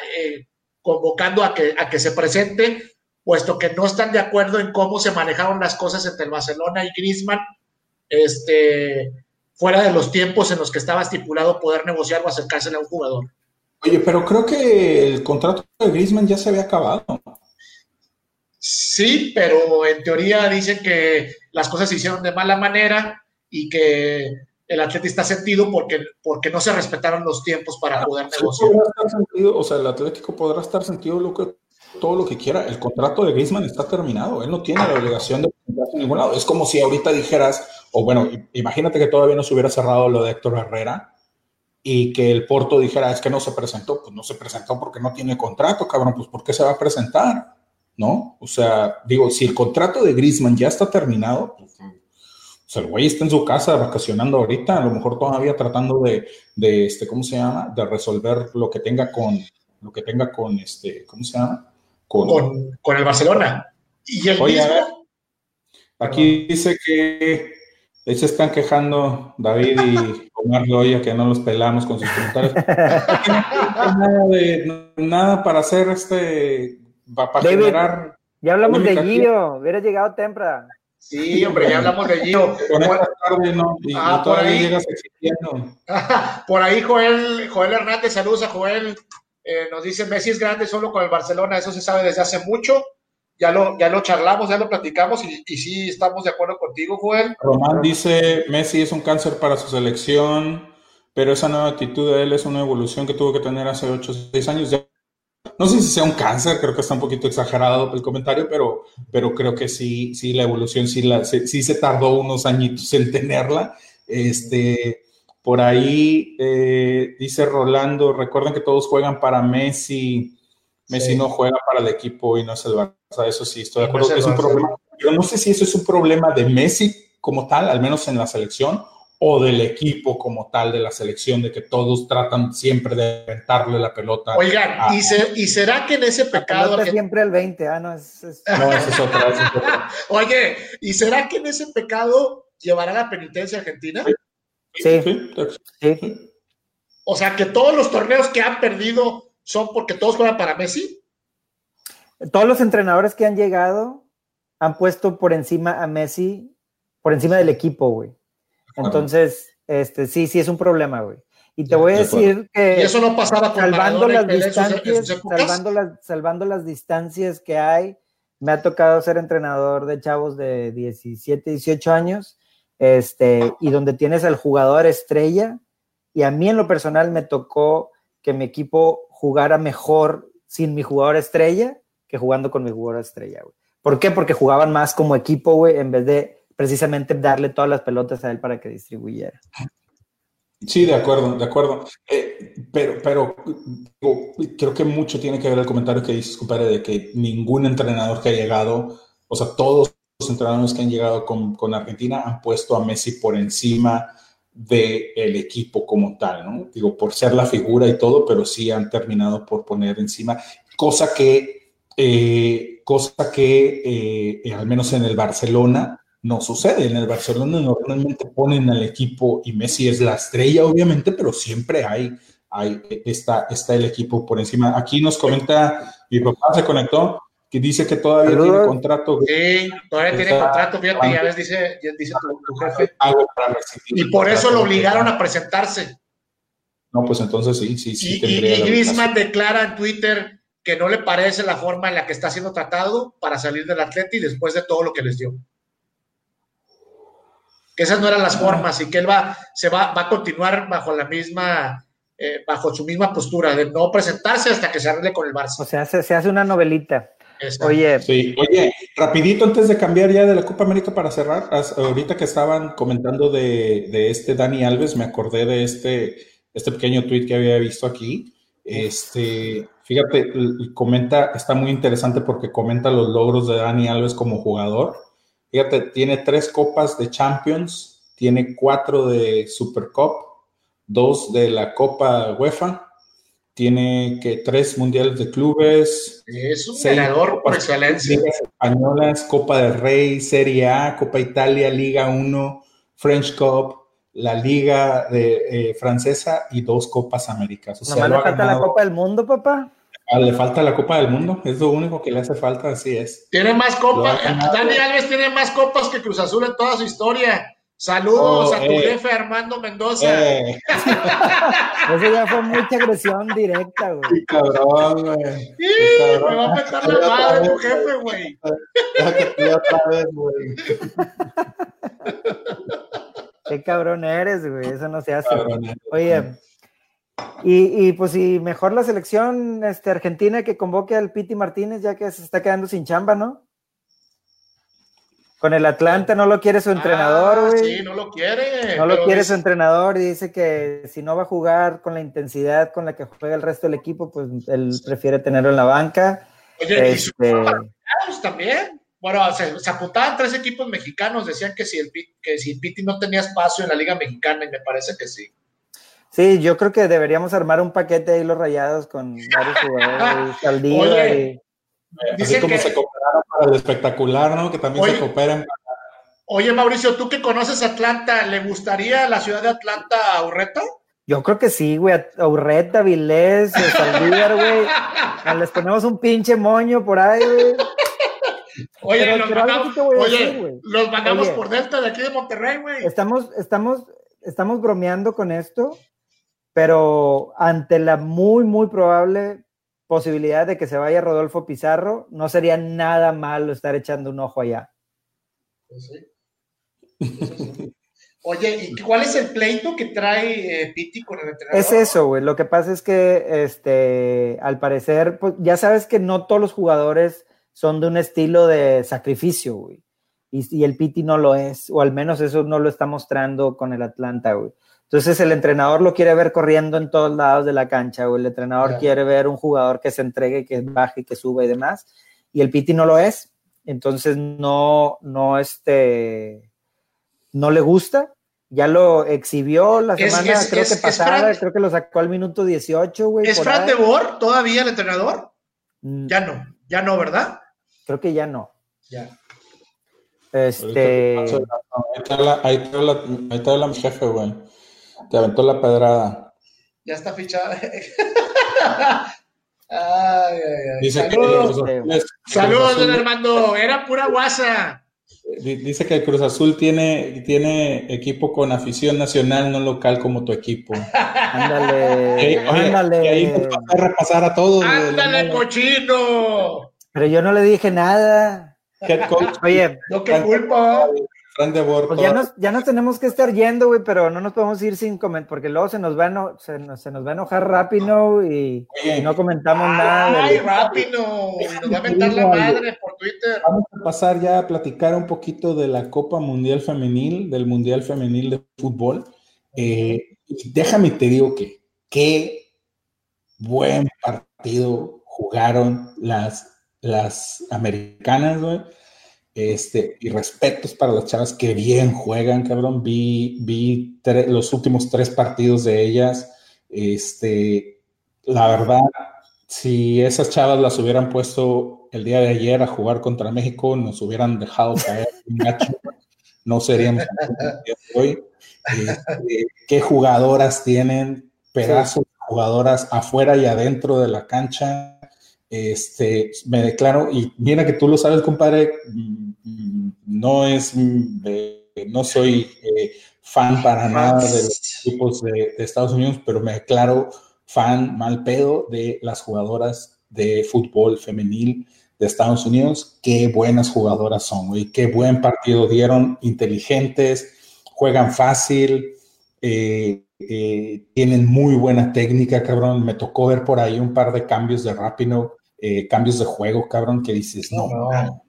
convocando a que, a que se presente, puesto que no están de acuerdo en cómo se manejaron las cosas entre el Barcelona y Griezmann, este, fuera de los tiempos en los que estaba estipulado poder negociar o acercarse a un jugador. Oye, pero creo que el contrato de Griezmann ya se había acabado. Sí, pero en teoría dicen que las cosas se hicieron de mala manera y que el Atlético está sentido porque, porque no se respetaron los tiempos para poder negociar. o sea, el Atlético podrá estar sentido lo que, todo lo que quiera. El contrato de Griezmann está terminado. Él no tiene la obligación de presentarse en ningún lado. Es como si ahorita dijeras, o bueno, imagínate que todavía no se hubiera cerrado lo de Héctor Herrera y que el Porto dijera, es que no se presentó. Pues no se presentó porque no tiene contrato, cabrón. Pues ¿por qué se va a presentar? ¿No? O sea, digo, si el contrato de Griezmann ya está terminado, pues o sea, el güey está en su casa vacacionando ahorita, a lo mejor todavía tratando de, de, este, ¿cómo se llama? De resolver lo que tenga con, lo que tenga con, este, ¿cómo se llama? Con, con, el Barcelona. Y el Oye, mismo... aquí dice que se están quejando David y Omar Loya que no los pelamos con sus comentarios. nada, de, nada para hacer este, para generar... Ya hablamos de Gio, hubiera llegado temprano. Sí, hombre, ya hablamos de Gio. ah, por ahí. [LAUGHS] por ahí Joel, Joel Hernández, saludos a Joel. Eh, nos dice Messi es grande solo con el Barcelona, eso se sabe desde hace mucho. Ya lo, ya lo charlamos, ya lo platicamos y, sí estamos de acuerdo contigo, Joel. Román dice, Messi es un cáncer para su selección, pero esa nueva actitud de él es una evolución que tuvo que tener hace 8 o 6 años. Ya no sé si sea un cáncer, creo que está un poquito exagerado el comentario, pero, pero creo que sí, sí, la evolución sí, la, sí, se tardó unos añitos en tenerla. Este, por ahí eh, dice Rolando, recuerden que todos juegan para Messi, Messi no juega para el equipo y no es el Barça, eso sí, estoy de acuerdo que es un problema, pero no sé si eso es un problema de Messi como tal, al menos en la selección, o del equipo como tal de la selección, de que todos tratan siempre de aventarle la pelota. Oigan, ¿y, será que en ese pecado... siempre el 20, ah, no, es, no, esa es otra. [LAUGHS] Oye, ¿y será que en ese pecado llevará la penitencia argentina? Sí. Sí. sí. O sea, que todos los torneos que han perdido son porque todos juegan para Messi. Todos los entrenadores que han llegado han puesto por encima a Messi, por encima del equipo, güey. Entonces, este, sí, sí es un problema, güey. Y te voy a decir que. Y eso no pasaba con salvando las distancias, salvando las, salvando las distancias que hay. Me ha tocado ser entrenador de chavos de 17, 18 años, este, y donde tienes al jugador estrella. Y a mí en lo personal me tocó que mi equipo jugara mejor sin mi jugador estrella que jugando con mi jugador estrella, güey. ¿Por qué? Porque jugaban más como equipo, güey, en vez de precisamente darle todas las pelotas a él para que distribuyera. Sí, de acuerdo, de acuerdo. Eh, pero, pero creo que mucho tiene que ver el comentario que dices, compadre, de que ningún entrenador que ha llegado, o sea, todos los entrenadores que han llegado con, con Argentina han puesto a Messi por encima del equipo como tal, ¿no? Digo, por ser la figura y todo, pero sí han terminado por poner encima, cosa que, eh, cosa que eh, al menos en el Barcelona, no sucede. En el Barcelona normalmente ponen al equipo y Messi es la estrella, obviamente, pero siempre hay, hay está, está el equipo por encima. Aquí nos comenta, mi papá se conectó, que dice que todavía tiene contrato. Sí, todavía tiene contrato, fíjate, ya ves, dice, dice tu, jefe. y por eso lo obligaron a presentarse. No, pues entonces sí, sí, sí. Y, y, Griezmann declara en Twitter que no le parece la forma en la que está siendo tratado para salir del Atleti después de todo lo que les dio que esas no eran las formas y que él va, se va, va a continuar bajo la misma, eh, bajo su misma postura de no presentarse hasta que se arregle con el Barça. O sea, se, hace una novelita. Oye, sí. Oye, rapidito antes de cambiar ya de la Copa América para cerrar, ahorita que estaban comentando de, este Dani Alves, me acordé de este, este pequeño tweet que había visto aquí. Este, fíjate, comenta, está muy interesante porque comenta los logros de Dani Alves como jugador Fíjate, tiene tres copas de Champions, tiene cuatro de Super Cup, dos de la Copa UEFA, tiene que tres mundiales de clubes. Es un ganador por excelencia. Españolas, Copa del Rey, Serie A, Copa Italia, Liga 1, French Cup, la Liga de, eh, Francesa y dos Copas Américas. O le falta la Copa del Mundo, papá. Ah, le falta la Copa del Mundo, es lo único que le hace falta, así es. Tiene más copas, Dani Alves tiene más copas que Cruz Azul en toda su historia. Saludos oh, a tu eh. jefe Armando Mendoza. Eh. [LAUGHS] Eso ya fue mucha agresión directa, güey. Qué cabrón, güey. Sí, me va a petar la madre tu jefe, güey. otra vez, güey. Qué cabrón eres, güey. Eso no se hace. Oye, y, pues si mejor la selección este, argentina que convoque al Piti Martínez, ya que se está quedando sin chamba, ¿no? Con el Atlanta no lo quiere su entrenador, ah, güey. sí, no lo quiere. No lo quiere su entrenador y dice que si no va a jugar con la intensidad con la que juega el resto del equipo, pues él prefiere tenerlo en la banca. Oye, y este... también. Bueno, se, se, apuntaban tres equipos mexicanos, decían que si, el, que si el Piti no tenía espacio en la Liga Mexicana, y me parece que sí. Sí, yo creo que deberíamos armar un paquete de hilos rayados con varios jugadores, [LAUGHS] Saldívar y... Así como se cooperaron para el espectacular, ¿no? Que también se cooperan. Oye, Mauricio, tú que conoces Atlanta, ¿le gustaría la ciudad de Atlanta a Urreta? Yo creo que sí, güey. A Urreta, Vilés, Saldívar, güey. [LAUGHS] Les ponemos un pinche moño por ahí, güey. Oye, los mandamos, oye, los mandamos por Delta de aquí de Monterrey, güey. Estamos, estamos, estamos bromeando con esto, pero ante la muy, muy probable posibilidad de que se vaya Rodolfo Pizarro, no sería nada malo estar echando un ojo allá. Pues sí. Oye, ¿y cuál es el pleito que trae eh, Piti con el entrenador? Es eso, güey. Lo que pasa es que, este, al parecer, pues ya sabes que no todos los jugadores son de un estilo de sacrificio, güey. Y, y, el Piti no lo es, o al menos eso no lo está mostrando con el Atlanta, güey. Entonces el entrenador lo quiere ver corriendo en todos lados de la cancha, güey. El entrenador yeah. quiere ver un jugador que se entregue, que baje, que suba y demás. Y el Piti no lo es. Entonces no, no, este, no le gusta. Ya lo exhibió la semana, es, es, creo es, que pasada, Fran, creo que lo sacó al minuto 18, güey. ¿Es Fran de Boer todavía el entrenador? Mm. Ya no, ya no, ¿verdad? Creo que ya no. Ya. Este. Ahí está la, ahí está la, ahí está la jefe, güey. Te aventó la pedrada. Ya está fichada. [LAUGHS] ay, ay, ay. Dice Saludos, que, Saludos don Armando. Era pura guasa. Dice que el Cruz Azul tiene, tiene equipo con afición nacional, no local como tu equipo. [LAUGHS] ándale, oye, ándale. Y ahí a repasar a todos. ¡Ándale, cochino! Pero yo no le dije nada. Head coach, Oye, No, qué culpa. Pues ya nos, ya nos tenemos que estar yendo, güey, pero no nos podemos ir sin comentar, porque luego se nos va a, eno- se, nos, se nos va a enojar rápido y, no comentamos nada. Ay, del- rápido. Y nos va a mentar la madre por Twitter. Vamos a pasar ya a platicar un poquito de la Copa Mundial Femenil, del Mundial Femenil de Fútbol. Eh, y déjame te digo que qué buen partido jugaron las, las americanas, güey. Este, y respetos para las chavas que bien juegan, cabrón. Vi, vi los últimos tres partidos de ellas. Este, la verdad, si esas chavas las hubieran puesto el día de ayer a jugar contra México, nos hubieran dejado caer un gacho. No seríamos [LAUGHS] hoy. Este, qué jugadoras tienen, pedazos de jugadoras afuera y adentro de la cancha. Este, me declaro, y mira que tú lo sabes, compadre, no es, no soy eh, fan para nada de los equipos de, de Estados Unidos, pero me declaro fan mal pedo de las jugadoras de fútbol femenil de Estados Unidos. Qué buenas jugadoras son, güey. Qué buen partido dieron, inteligentes, juegan fácil, eh, eh, tienen muy buena técnica, cabrón. Me tocó ver por ahí un par de cambios de Rapino, eh, cambios de juego, cabrón, que dices, no, No.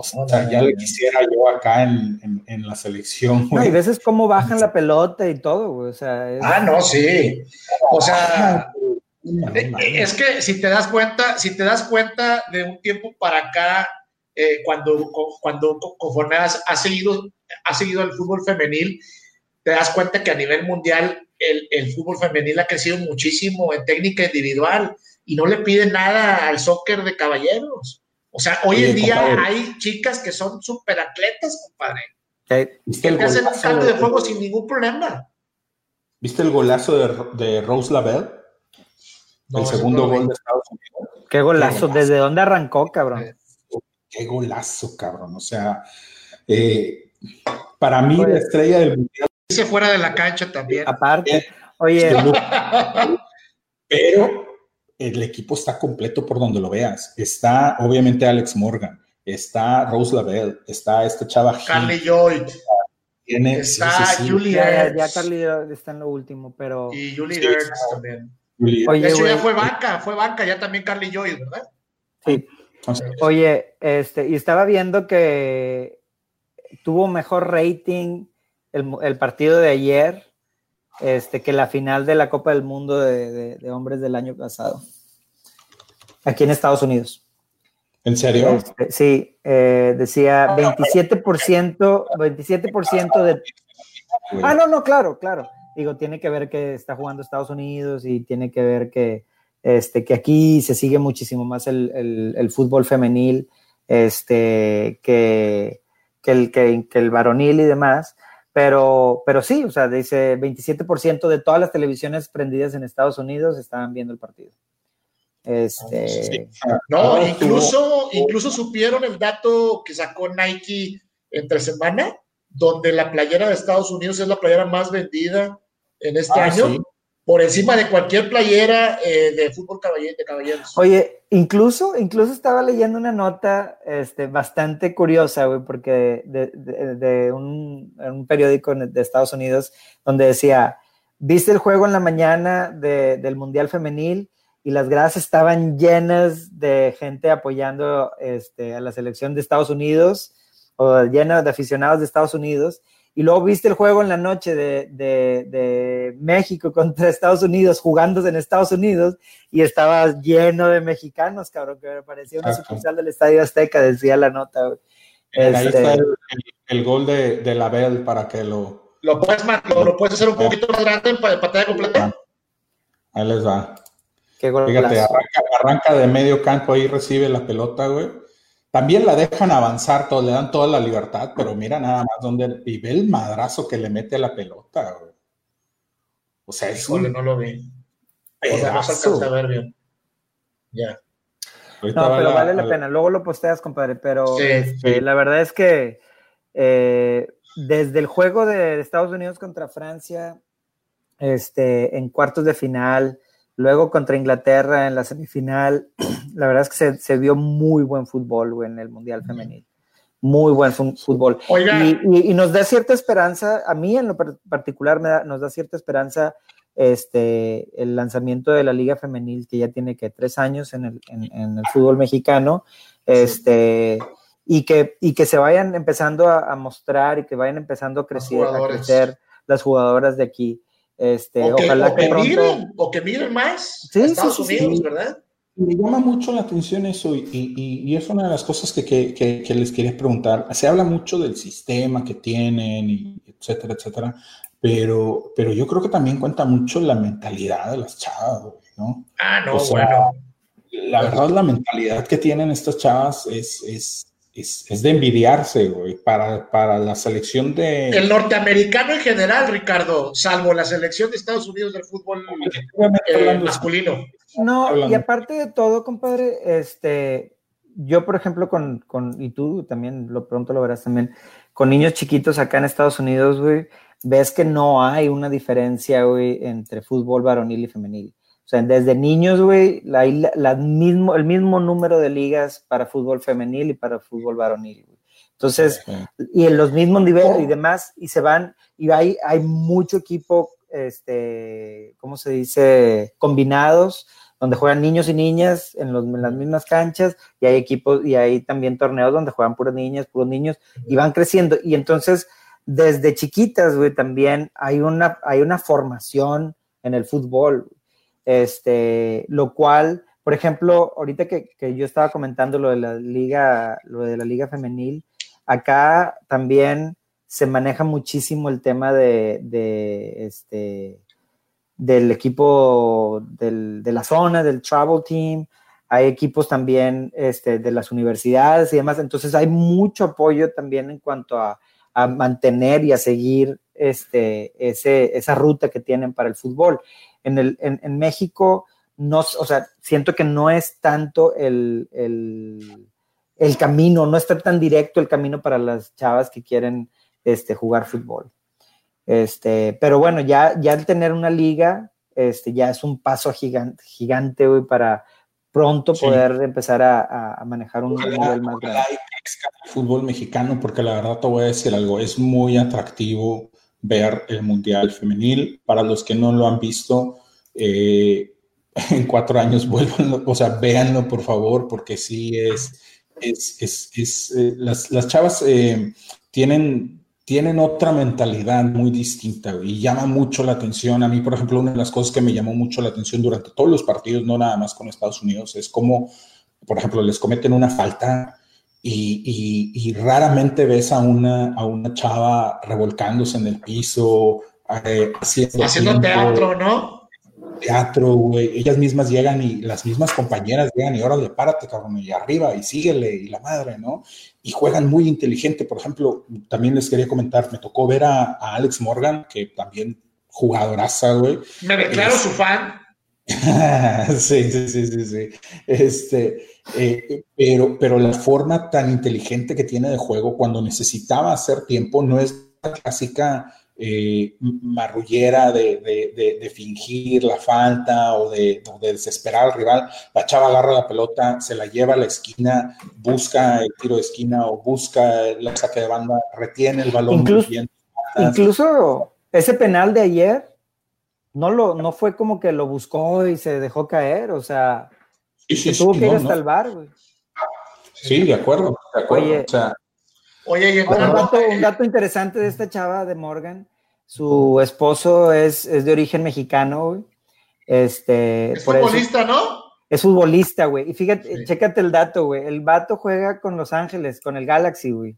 O sea, No, ya no, le quisiera yo acá en, en- en la selección, No, y güey. veces cómo bajan la pelota y todo, güey. O sea, es- Ah, no, sí. O sea, eh, es que si te das cuenta, si te das cuenta de un tiempo para acá, eh, cuando, cuando co- conforme has, has seguido, has seguido el fútbol femenil, te das cuenta que a nivel mundial el, el fútbol femenil ha crecido muchísimo en técnica individual y no le pide nada al soccer de caballeros. O sea, hoy Oye, en día compadre. hay chicas que son súper atletas, compadre, que- ¿Viste que el te hacen un golazo cambio de juego sin ningún problema. ¿Viste el golazo de, de Rose Lavelle? No, el segundo gol de Estados Unidos. qué golazo. ¿Desde dónde arrancó, cabrón? Qué golazo, cabrón. O sea, eh, para mí la estrella del mundial, Dice fuera de la cancha también. Aparte, oye, [LAUGHS] pero el equipo está completo por donde lo veas. Está obviamente Alex Morgan, está Rose Lavelle, está esta chava Carly Lloyd, tiene está sí, sí, Julie ya, ya, Carly está en lo último, pero y Julie Sí. Ertz también. Julie- Oye, de hecho, ya fue banca, fue banca, ya también Carly Lloyd, ¿verdad? sí. Oye, este, y estaba viendo que tuvo mejor rating el, el partido de ayer este, que la final de la Copa del Mundo de, de- de hombres del año pasado. Aquí en Estados Unidos. ¿En serio? Este, sí, eh, decía 27%, 27% de... Ah, no, no, claro, claro. Digo, tiene que ver que está jugando Estados Unidos y tiene que ver que, este, que aquí se sigue muchísimo más el, el- el fútbol femenil este, que, que, el, que, que el varonil y demás. Pero, pero sí, o sea, dice 27% de todas las televisiones prendidas en Estados Unidos estaban viendo el partido. Este, Sí. No, Ah, incluso, incluso supieron el dato que sacó Nike entre semana, donde la playera de Estados Unidos es la playera más vendida en este Ah, año, sí. por encima de cualquier playera eh, de fútbol de caballeros. Oye, incluso, incluso estaba leyendo una nota este, bastante curiosa, güey, porque de, un, periódico de Estados Unidos donde decía, viste el juego en la mañana del Mundial Femenil y las gradas estaban llenas de gente apoyando este, a la selección de Estados Unidos o llenas de aficionados de Estados Unidos y luego viste el juego en la noche de, México [LAUGHS] contra Estados Unidos, jugándose en Estados Unidos, y estaba lleno de mexicanos, cabrón, que me parecía una sucursal del Estadio Azteca, decía la nota. Ahí está este, el, gol de, de la Bell para que lo... ¿Lo puedes, lo, puedes hacer un poquito más grande en pantalla completa? Ahí les va. Fíjate, arranca, arranca de medio campo, ahí recibe la pelota, güey también la dejan avanzar, todo, le dan toda la libertad, pero mira nada más donde y ve el madrazo que le mete a la pelota, güey. O sea, es un no lo vi. O sea, no se a ver bien. Ya. no, pero vale la, pena. Luego lo posteas, compadre. Pero este, la verdad es que eh, desde el juego de Estados Unidos contra Francia, este, en cuartos de final, Luego contra Inglaterra en la semifinal, [CLEARS THROAT] la verdad es que se, vio muy buen fútbol en el Mundial Femenil. Muy buen fútbol. Y, nos da cierta esperanza, a mí en lo particular nos da cierta esperanza este, el lanzamiento de la Liga Femenil, que ya tiene que tres años en el, fútbol mexicano, este, y, que, y que se vayan empezando a, mostrar y que vayan empezando a crecer, a crecer las jugadoras de aquí. Este, o que, ojalá que, miren, o que miren más Estados Unidos, ¿verdad? Me llama mucho la atención eso y, es una de las cosas que, les quería preguntar. Se habla mucho del sistema que tienen, y etcétera, etcétera, pero, pero yo creo que también cuenta mucho la mentalidad de las chavas, ¿no? Ah, no, bueno. La verdad, la mentalidad que tienen estas chavas es, es es, de envidiarse, güey, para, para la selección de... El norteamericano en general, Ricardo, salvo la selección de Estados Unidos del fútbol eh, masculino. No, y aparte de todo, compadre, este, yo, por ejemplo, con, con, y tú también, lo pronto lo verás también, con niños chiquitos acá en Estados Unidos, güey, ves que no hay una diferencia, güey, entre fútbol varonil y femenil. O sea, desde niños, güey, la, mismo, el mismo número de ligas para fútbol femenil y para fútbol varonil, güey. Entonces, y en los mismos niveles y demás, y se van, y hay, hay mucho equipo, este, ¿cómo se dice? Combinados, donde juegan niños y niñas en, en, las mismas canchas, y hay equipos, y hay también torneos donde juegan puras niñas, puros niños, y van creciendo. Y entonces, desde chiquitas, güey, también hay una, hay una formación en el fútbol. Este, lo cual, por ejemplo, ahorita que, yo estaba comentando lo de la liga, lo de la liga femenil, acá también se maneja muchísimo el tema de, este, del equipo de la zona, del travel team, hay equipos también este, de las universidades y demás, entonces hay mucho apoyo también en cuanto a, mantener y a seguir este, ese, esa ruta que tienen para el fútbol. En, el, en, México, no, o sea, siento que no es tanto el, el, camino, no está tan directo el camino para las chavas que quieren este, jugar fútbol. Este, pero bueno, ya, ya el tener una liga, este, ya es un paso gigante, gigante hoy para pronto poder empezar a, manejar un nivel más grande. El fútbol mexicano, porque la verdad te voy a decir algo, es muy atractivo ver el Mundial Femenil. Para los que no lo han visto, eh, [LAUGHS] en cuatro años vuelvan, o sea, véanlo por favor, porque sí es, es, es, eh, las, las, chavas eh, tienen, tienen otra mentalidad muy distinta y llama mucho la atención. A mí, por ejemplo, una de las cosas que me llamó mucho la atención durante todos los partidos, no nada más con Estados Unidos, es como, por ejemplo, les cometen una falta y, raramente ves a una, a una chava revolcándose en el piso, eh, haciendo, teatro, ¿no? Teatro, güey. Ellas mismas llegan y las mismas compañeras llegan y órale, párate, cabrón, y arriba, y síguele, y la madre, ¿no? Y juegan muy inteligente. Por ejemplo, también les quería comentar, me tocó ver a, Alex Morgan, que también jugadoraza, güey. Me declaro su fan. [LAUGHS] sí, sí, sí, sí, sí. Este, eh, pero, pero la forma tan inteligente que tiene de juego cuando necesitaba hacer tiempo no es la clásica eh, marrullera de, fingir la falta o de, desesperar al rival. La chava agarra la pelota, se la lleva a la esquina, busca el tiro de esquina o busca la saque de banda, retiene el balón. Incluso, ese penal de ayer no, lo, no fue como que lo buscó y se dejó caer, o sea, tuvo que ir hasta el bar, güey. Sí, de acuerdo, de acuerdo. Oye, Oye, un, dato, interesante de esta chava de Morgan, su esposo es, es de origen mexicano, güey. Este, es futbolista, ¿no? Es futbolista, güey. Y fíjate, chécate el dato, güey. El vato juega con Los Ángeles, con el Galaxy, güey.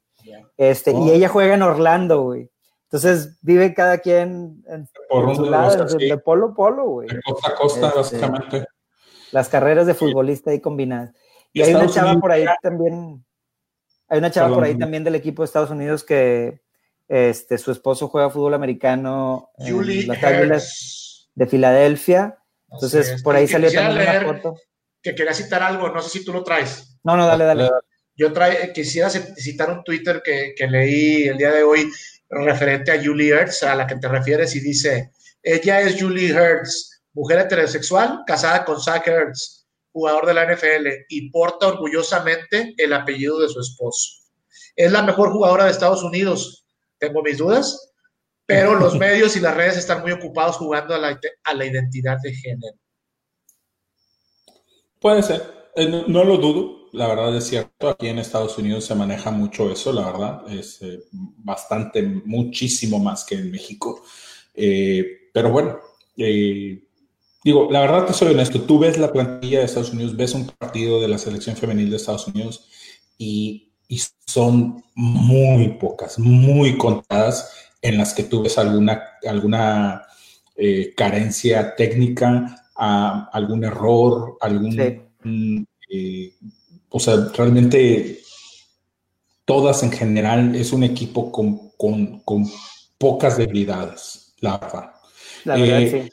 Este, y oh. ella juega en Orlando, güey. Entonces vive cada quien en, Por su lado, de, polo polo, güey. De costa a costa, este, básicamente. Las carreras de futbolista ahí combinadas. Y, hay una chava por ahí también hay una chava por ahí también del equipo de Estados Unidos que este, su esposo juega fútbol americano en las Águilas de Filadelfia. Entonces, por ahí salió también una foto. Que quería citar algo, no sé si tú lo traes. No, no, dale, dale. Yo trae, quisiera citar un Twitter que, que leí el día de hoy referente a Julie Hertz, a la que te refieres, y dice, ella es Julie Hertz, mujer heterosexual, casada con Zach Hertz jugador de la NFL, y porta orgullosamente el apellido de su esposo. Es la mejor jugadora de Estados Unidos, tengo mis dudas, pero [LAUGHS] los medios y las redes están muy ocupados jugando a la, identidad de género. Puede ser, eh, no, lo dudo, la verdad es cierto, aquí en Estados Unidos se maneja mucho eso, la verdad, es eh, bastante, muchísimo más que en México, eh, pero bueno, Digo, la verdad que soy honesto, tú ves la plantilla de Estados Unidos, ves un partido de la selección femenil de Estados Unidos y, son muy pocas, muy contadas en las que tú ves alguna, alguna eh, carencia técnica, algún error, algún... Eh, o sea, realmente todas en general es un equipo con, pocas debilidades, la verdad. La verdad, eh, sí.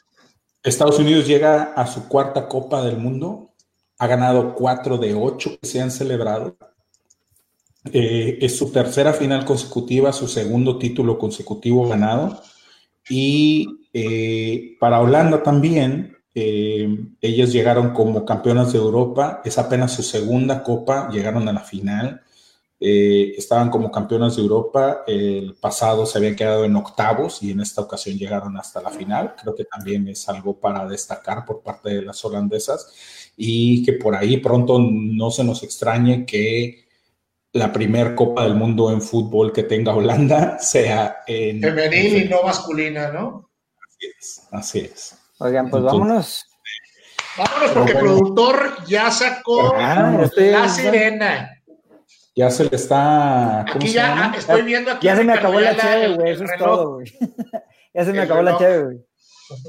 Estados Unidos llega a su cuarta Copa del Mundo, ha ganado cuatro de ocho que se han celebrado. Eh, es su tercera final consecutiva, su segundo título consecutivo ganado. Y eh, para Holanda también, eh, ellas llegaron como campeonas de Europa, es apenas su segunda copa, llegaron a la final. Eh, estaban como campeonas de Europa, el pasado se habían quedado en octavos y en esta ocasión llegaron hasta la final. Creo que también es algo para destacar por parte de las holandesas y que por ahí pronto no se nos extrañe que la primer Copa del Mundo en fútbol que tenga Holanda [LAUGHS] sea en... Femenil y no masculina, ¿no? Así es, así es. Oigan, pues vámonos. Vámonos porque el productor ya sacó ah, la sirena. Ya se le está. Aquí ya, estoy viendo aquí. Ya se me acabó la cheve, güey. Eso es todo, güey. [LAUGHS] ya se me acabó la cheve, güey.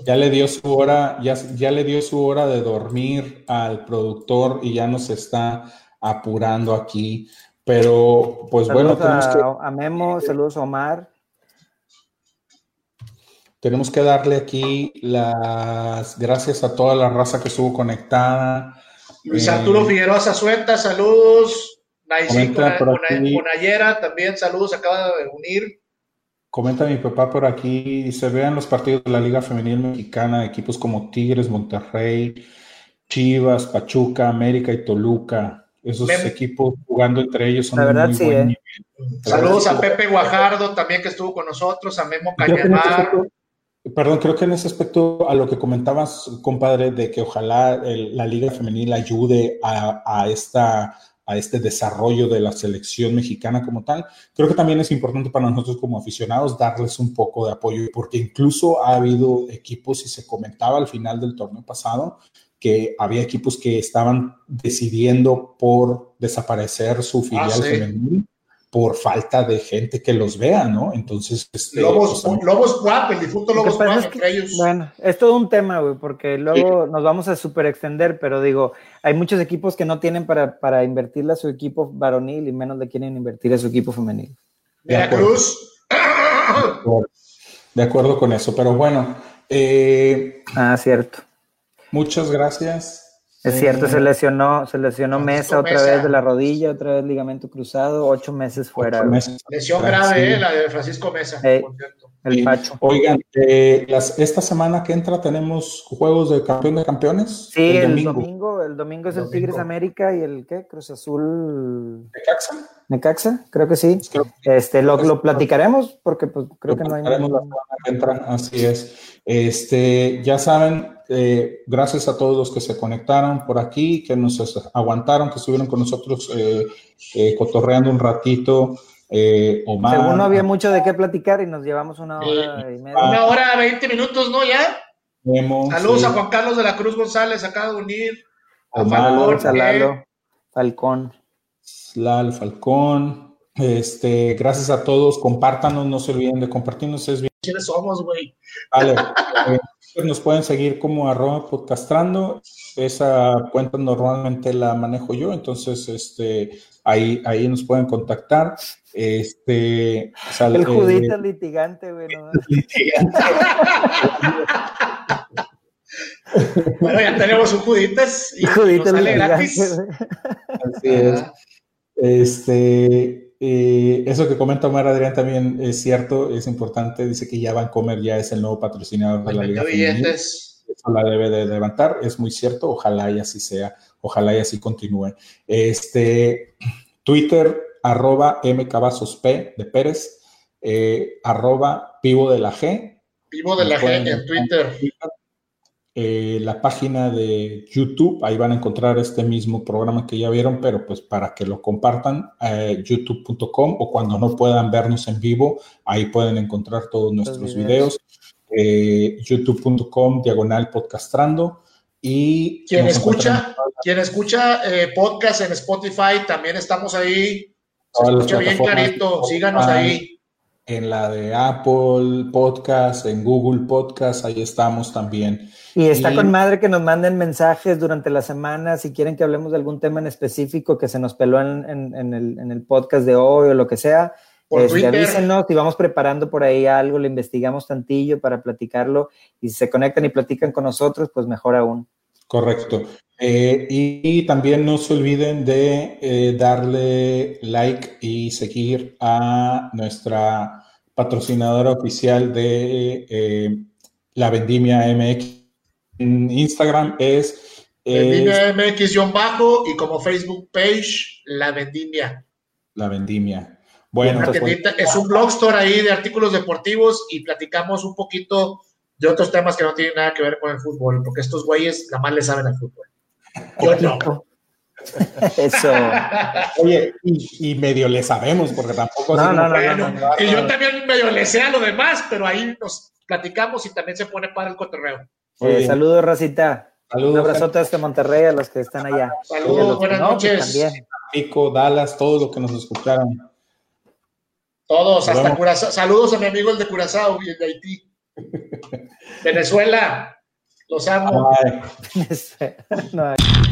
Ya le dio su hora, ya, ya le dio su hora de dormir al productor y ya nos está apurando aquí. Pero, pues bueno, tenemos a, que. A Memo, saludos a Omar. Tenemos que darle aquí las gracias a toda la raza que estuvo conectada. Luis Arturo eh, Figueroa Zazueta, saludos. Comenta por aquí. también, saludos, acaba de unir. Comenta mi papá por aquí, se vean los partidos de la Liga Femenil Mexicana, equipos como Tigres, Monterrey, Chivas, Pachuca, América y Toluca. Esos equipos jugando entre ellos son la verdad, muy sí, buen ¿eh? Saludos a Pepe Guajardo también que estuvo con nosotros, a Memo Cañamar. Perdón, creo que en ese aspecto a lo que comentabas, compadre, de que ojalá la Liga Femenil ayude a, a esta a este desarrollo de la selección mexicana como tal. Creo que también es importante para nosotros como aficionados darles un poco de apoyo, porque incluso ha habido equipos, y se comentaba al final del torneo pasado, que había equipos que estaban decidiendo por desaparecer su filial ah, femenil por falta de gente que los vea, ¿no? Entonces, este, Lobos, Lobos Guap, el difunto Lobos Guap, entre ellos. Bueno, es todo un tema, güey, porque luego nos vamos a super extender, pero digo, hay muchos equipos que no tienen para, para invertirle a su equipo varonil y menos le quieren invertir a su equipo femenil. Veracruz. [COUGHS] De acuerdo con eso, pero bueno. Eh, ah, cierto. Muchas gracias. Es cierto, se lesionó, se lesionó Mesa otra vez de la rodilla, otra vez ligamento cruzado, ocho meses fuera. Lesión grave, eh, la de Francisco Mesa, El Pacho. Oigan, eh, las, esta semana que entra tenemos juegos de campeón de campeones. Sí, el, domingo. el domingo es el Tigres América y el ¿qué? Cruz Azul. Necaxa. Necaxa, creo que sí. Este, lo, lo, platicaremos porque pues, creo que no hay. Nada. que entra, así es. Este, ya saben, eh, gracias a todos los que se conectaron por aquí, que nos aguantaron, que estuvieron con nosotros eh, eh, cotorreando un ratito. Eh, Omar. Según no había mucho de qué platicar y nos llevamos una hora y media. Una hora, veinte minutos, ¿no? Ya. Saludos a Juan Carlos de la Cruz González, acaba de unir. A Falcón, Salalo, Falcón. Lal, Falcón. Este, gracias a todos, compártanos, no se olviden de compartirnos. Es bien. ¿Quiénes somos, güey? Vale. Eh, nos pueden seguir como arroba podcastrando. Esa cuenta normalmente la manejo yo, entonces este, ahí, ahí nos pueden contactar. Este, sale, el judito litigante, güey. Litigante. bueno, ya tenemos un juditas y nos sale gratis. Así es. Este, eh, eso que comenta Omar Adrián también es cierto, es importante. Dice que ya Vancomer ya es el nuevo patrocinador de la Liga. Billetes. Eso la debe de levantar, es muy cierto. Ojalá y así sea, ojalá y así continúe. Este, Twitter, arroba mcabazosp de Pérez, eh, arroba pivo de la G. Pivo de la G en Twitter. Eh, la página de YouTube, ahí van a encontrar este mismo programa que ya vieron, pero pues para que lo compartan, eh, youtube.com o cuando no puedan vernos en vivo, ahí pueden encontrar todos nuestros videos. youtube.com diagonal podcastrando. Y quien escucha, quien escucha podcast en Spotify, también estamos ahí se escucha bien clarito, síganos ahí. En la de Apple Podcast, en Google Podcast, ahí estamos también. Y está con madre que nos manden mensajes durante la semana si quieren que hablemos de algún tema en específico que se nos peló en, el, podcast de hoy o lo que sea. Este, avísenos y vamos preparando por ahí algo, le investigamos tantillo para platicarlo y si se conectan y platican con nosotros, pues mejor aún. Correcto. Eh, y, también no se olviden de eh, darle like y seguir a nuestra patrocinadora oficial de eh, la Vendimia MX. En Instagram es... Vendimia MX-bajo y como Facebook page, La Vendimia. La Vendimia. Bueno, es un blog store ahí de artículos deportivos y platicamos un poquito de otros temas que no tienen nada que ver con el fútbol, porque estos güeyes nada más le saben al fútbol. Yo no. Eso. Oye, y, medio le sabemos, porque tampoco. No, no, no, Y yo también medio le sé a lo demás, pero ahí nos platicamos y también se pone para el cotorreo. Eh, saludos, Racita. Saludos. Un abrazote hasta Monterrey a los que están allá. Saludos, buenas pues, noches. Pico, Dallas, todos los que nos escucharon. Todos, hasta Curazao. Saludos a mi amigo el de Curazao y el de Haití. [LAUGHS] Venezuela. Los amo. [LAUGHS]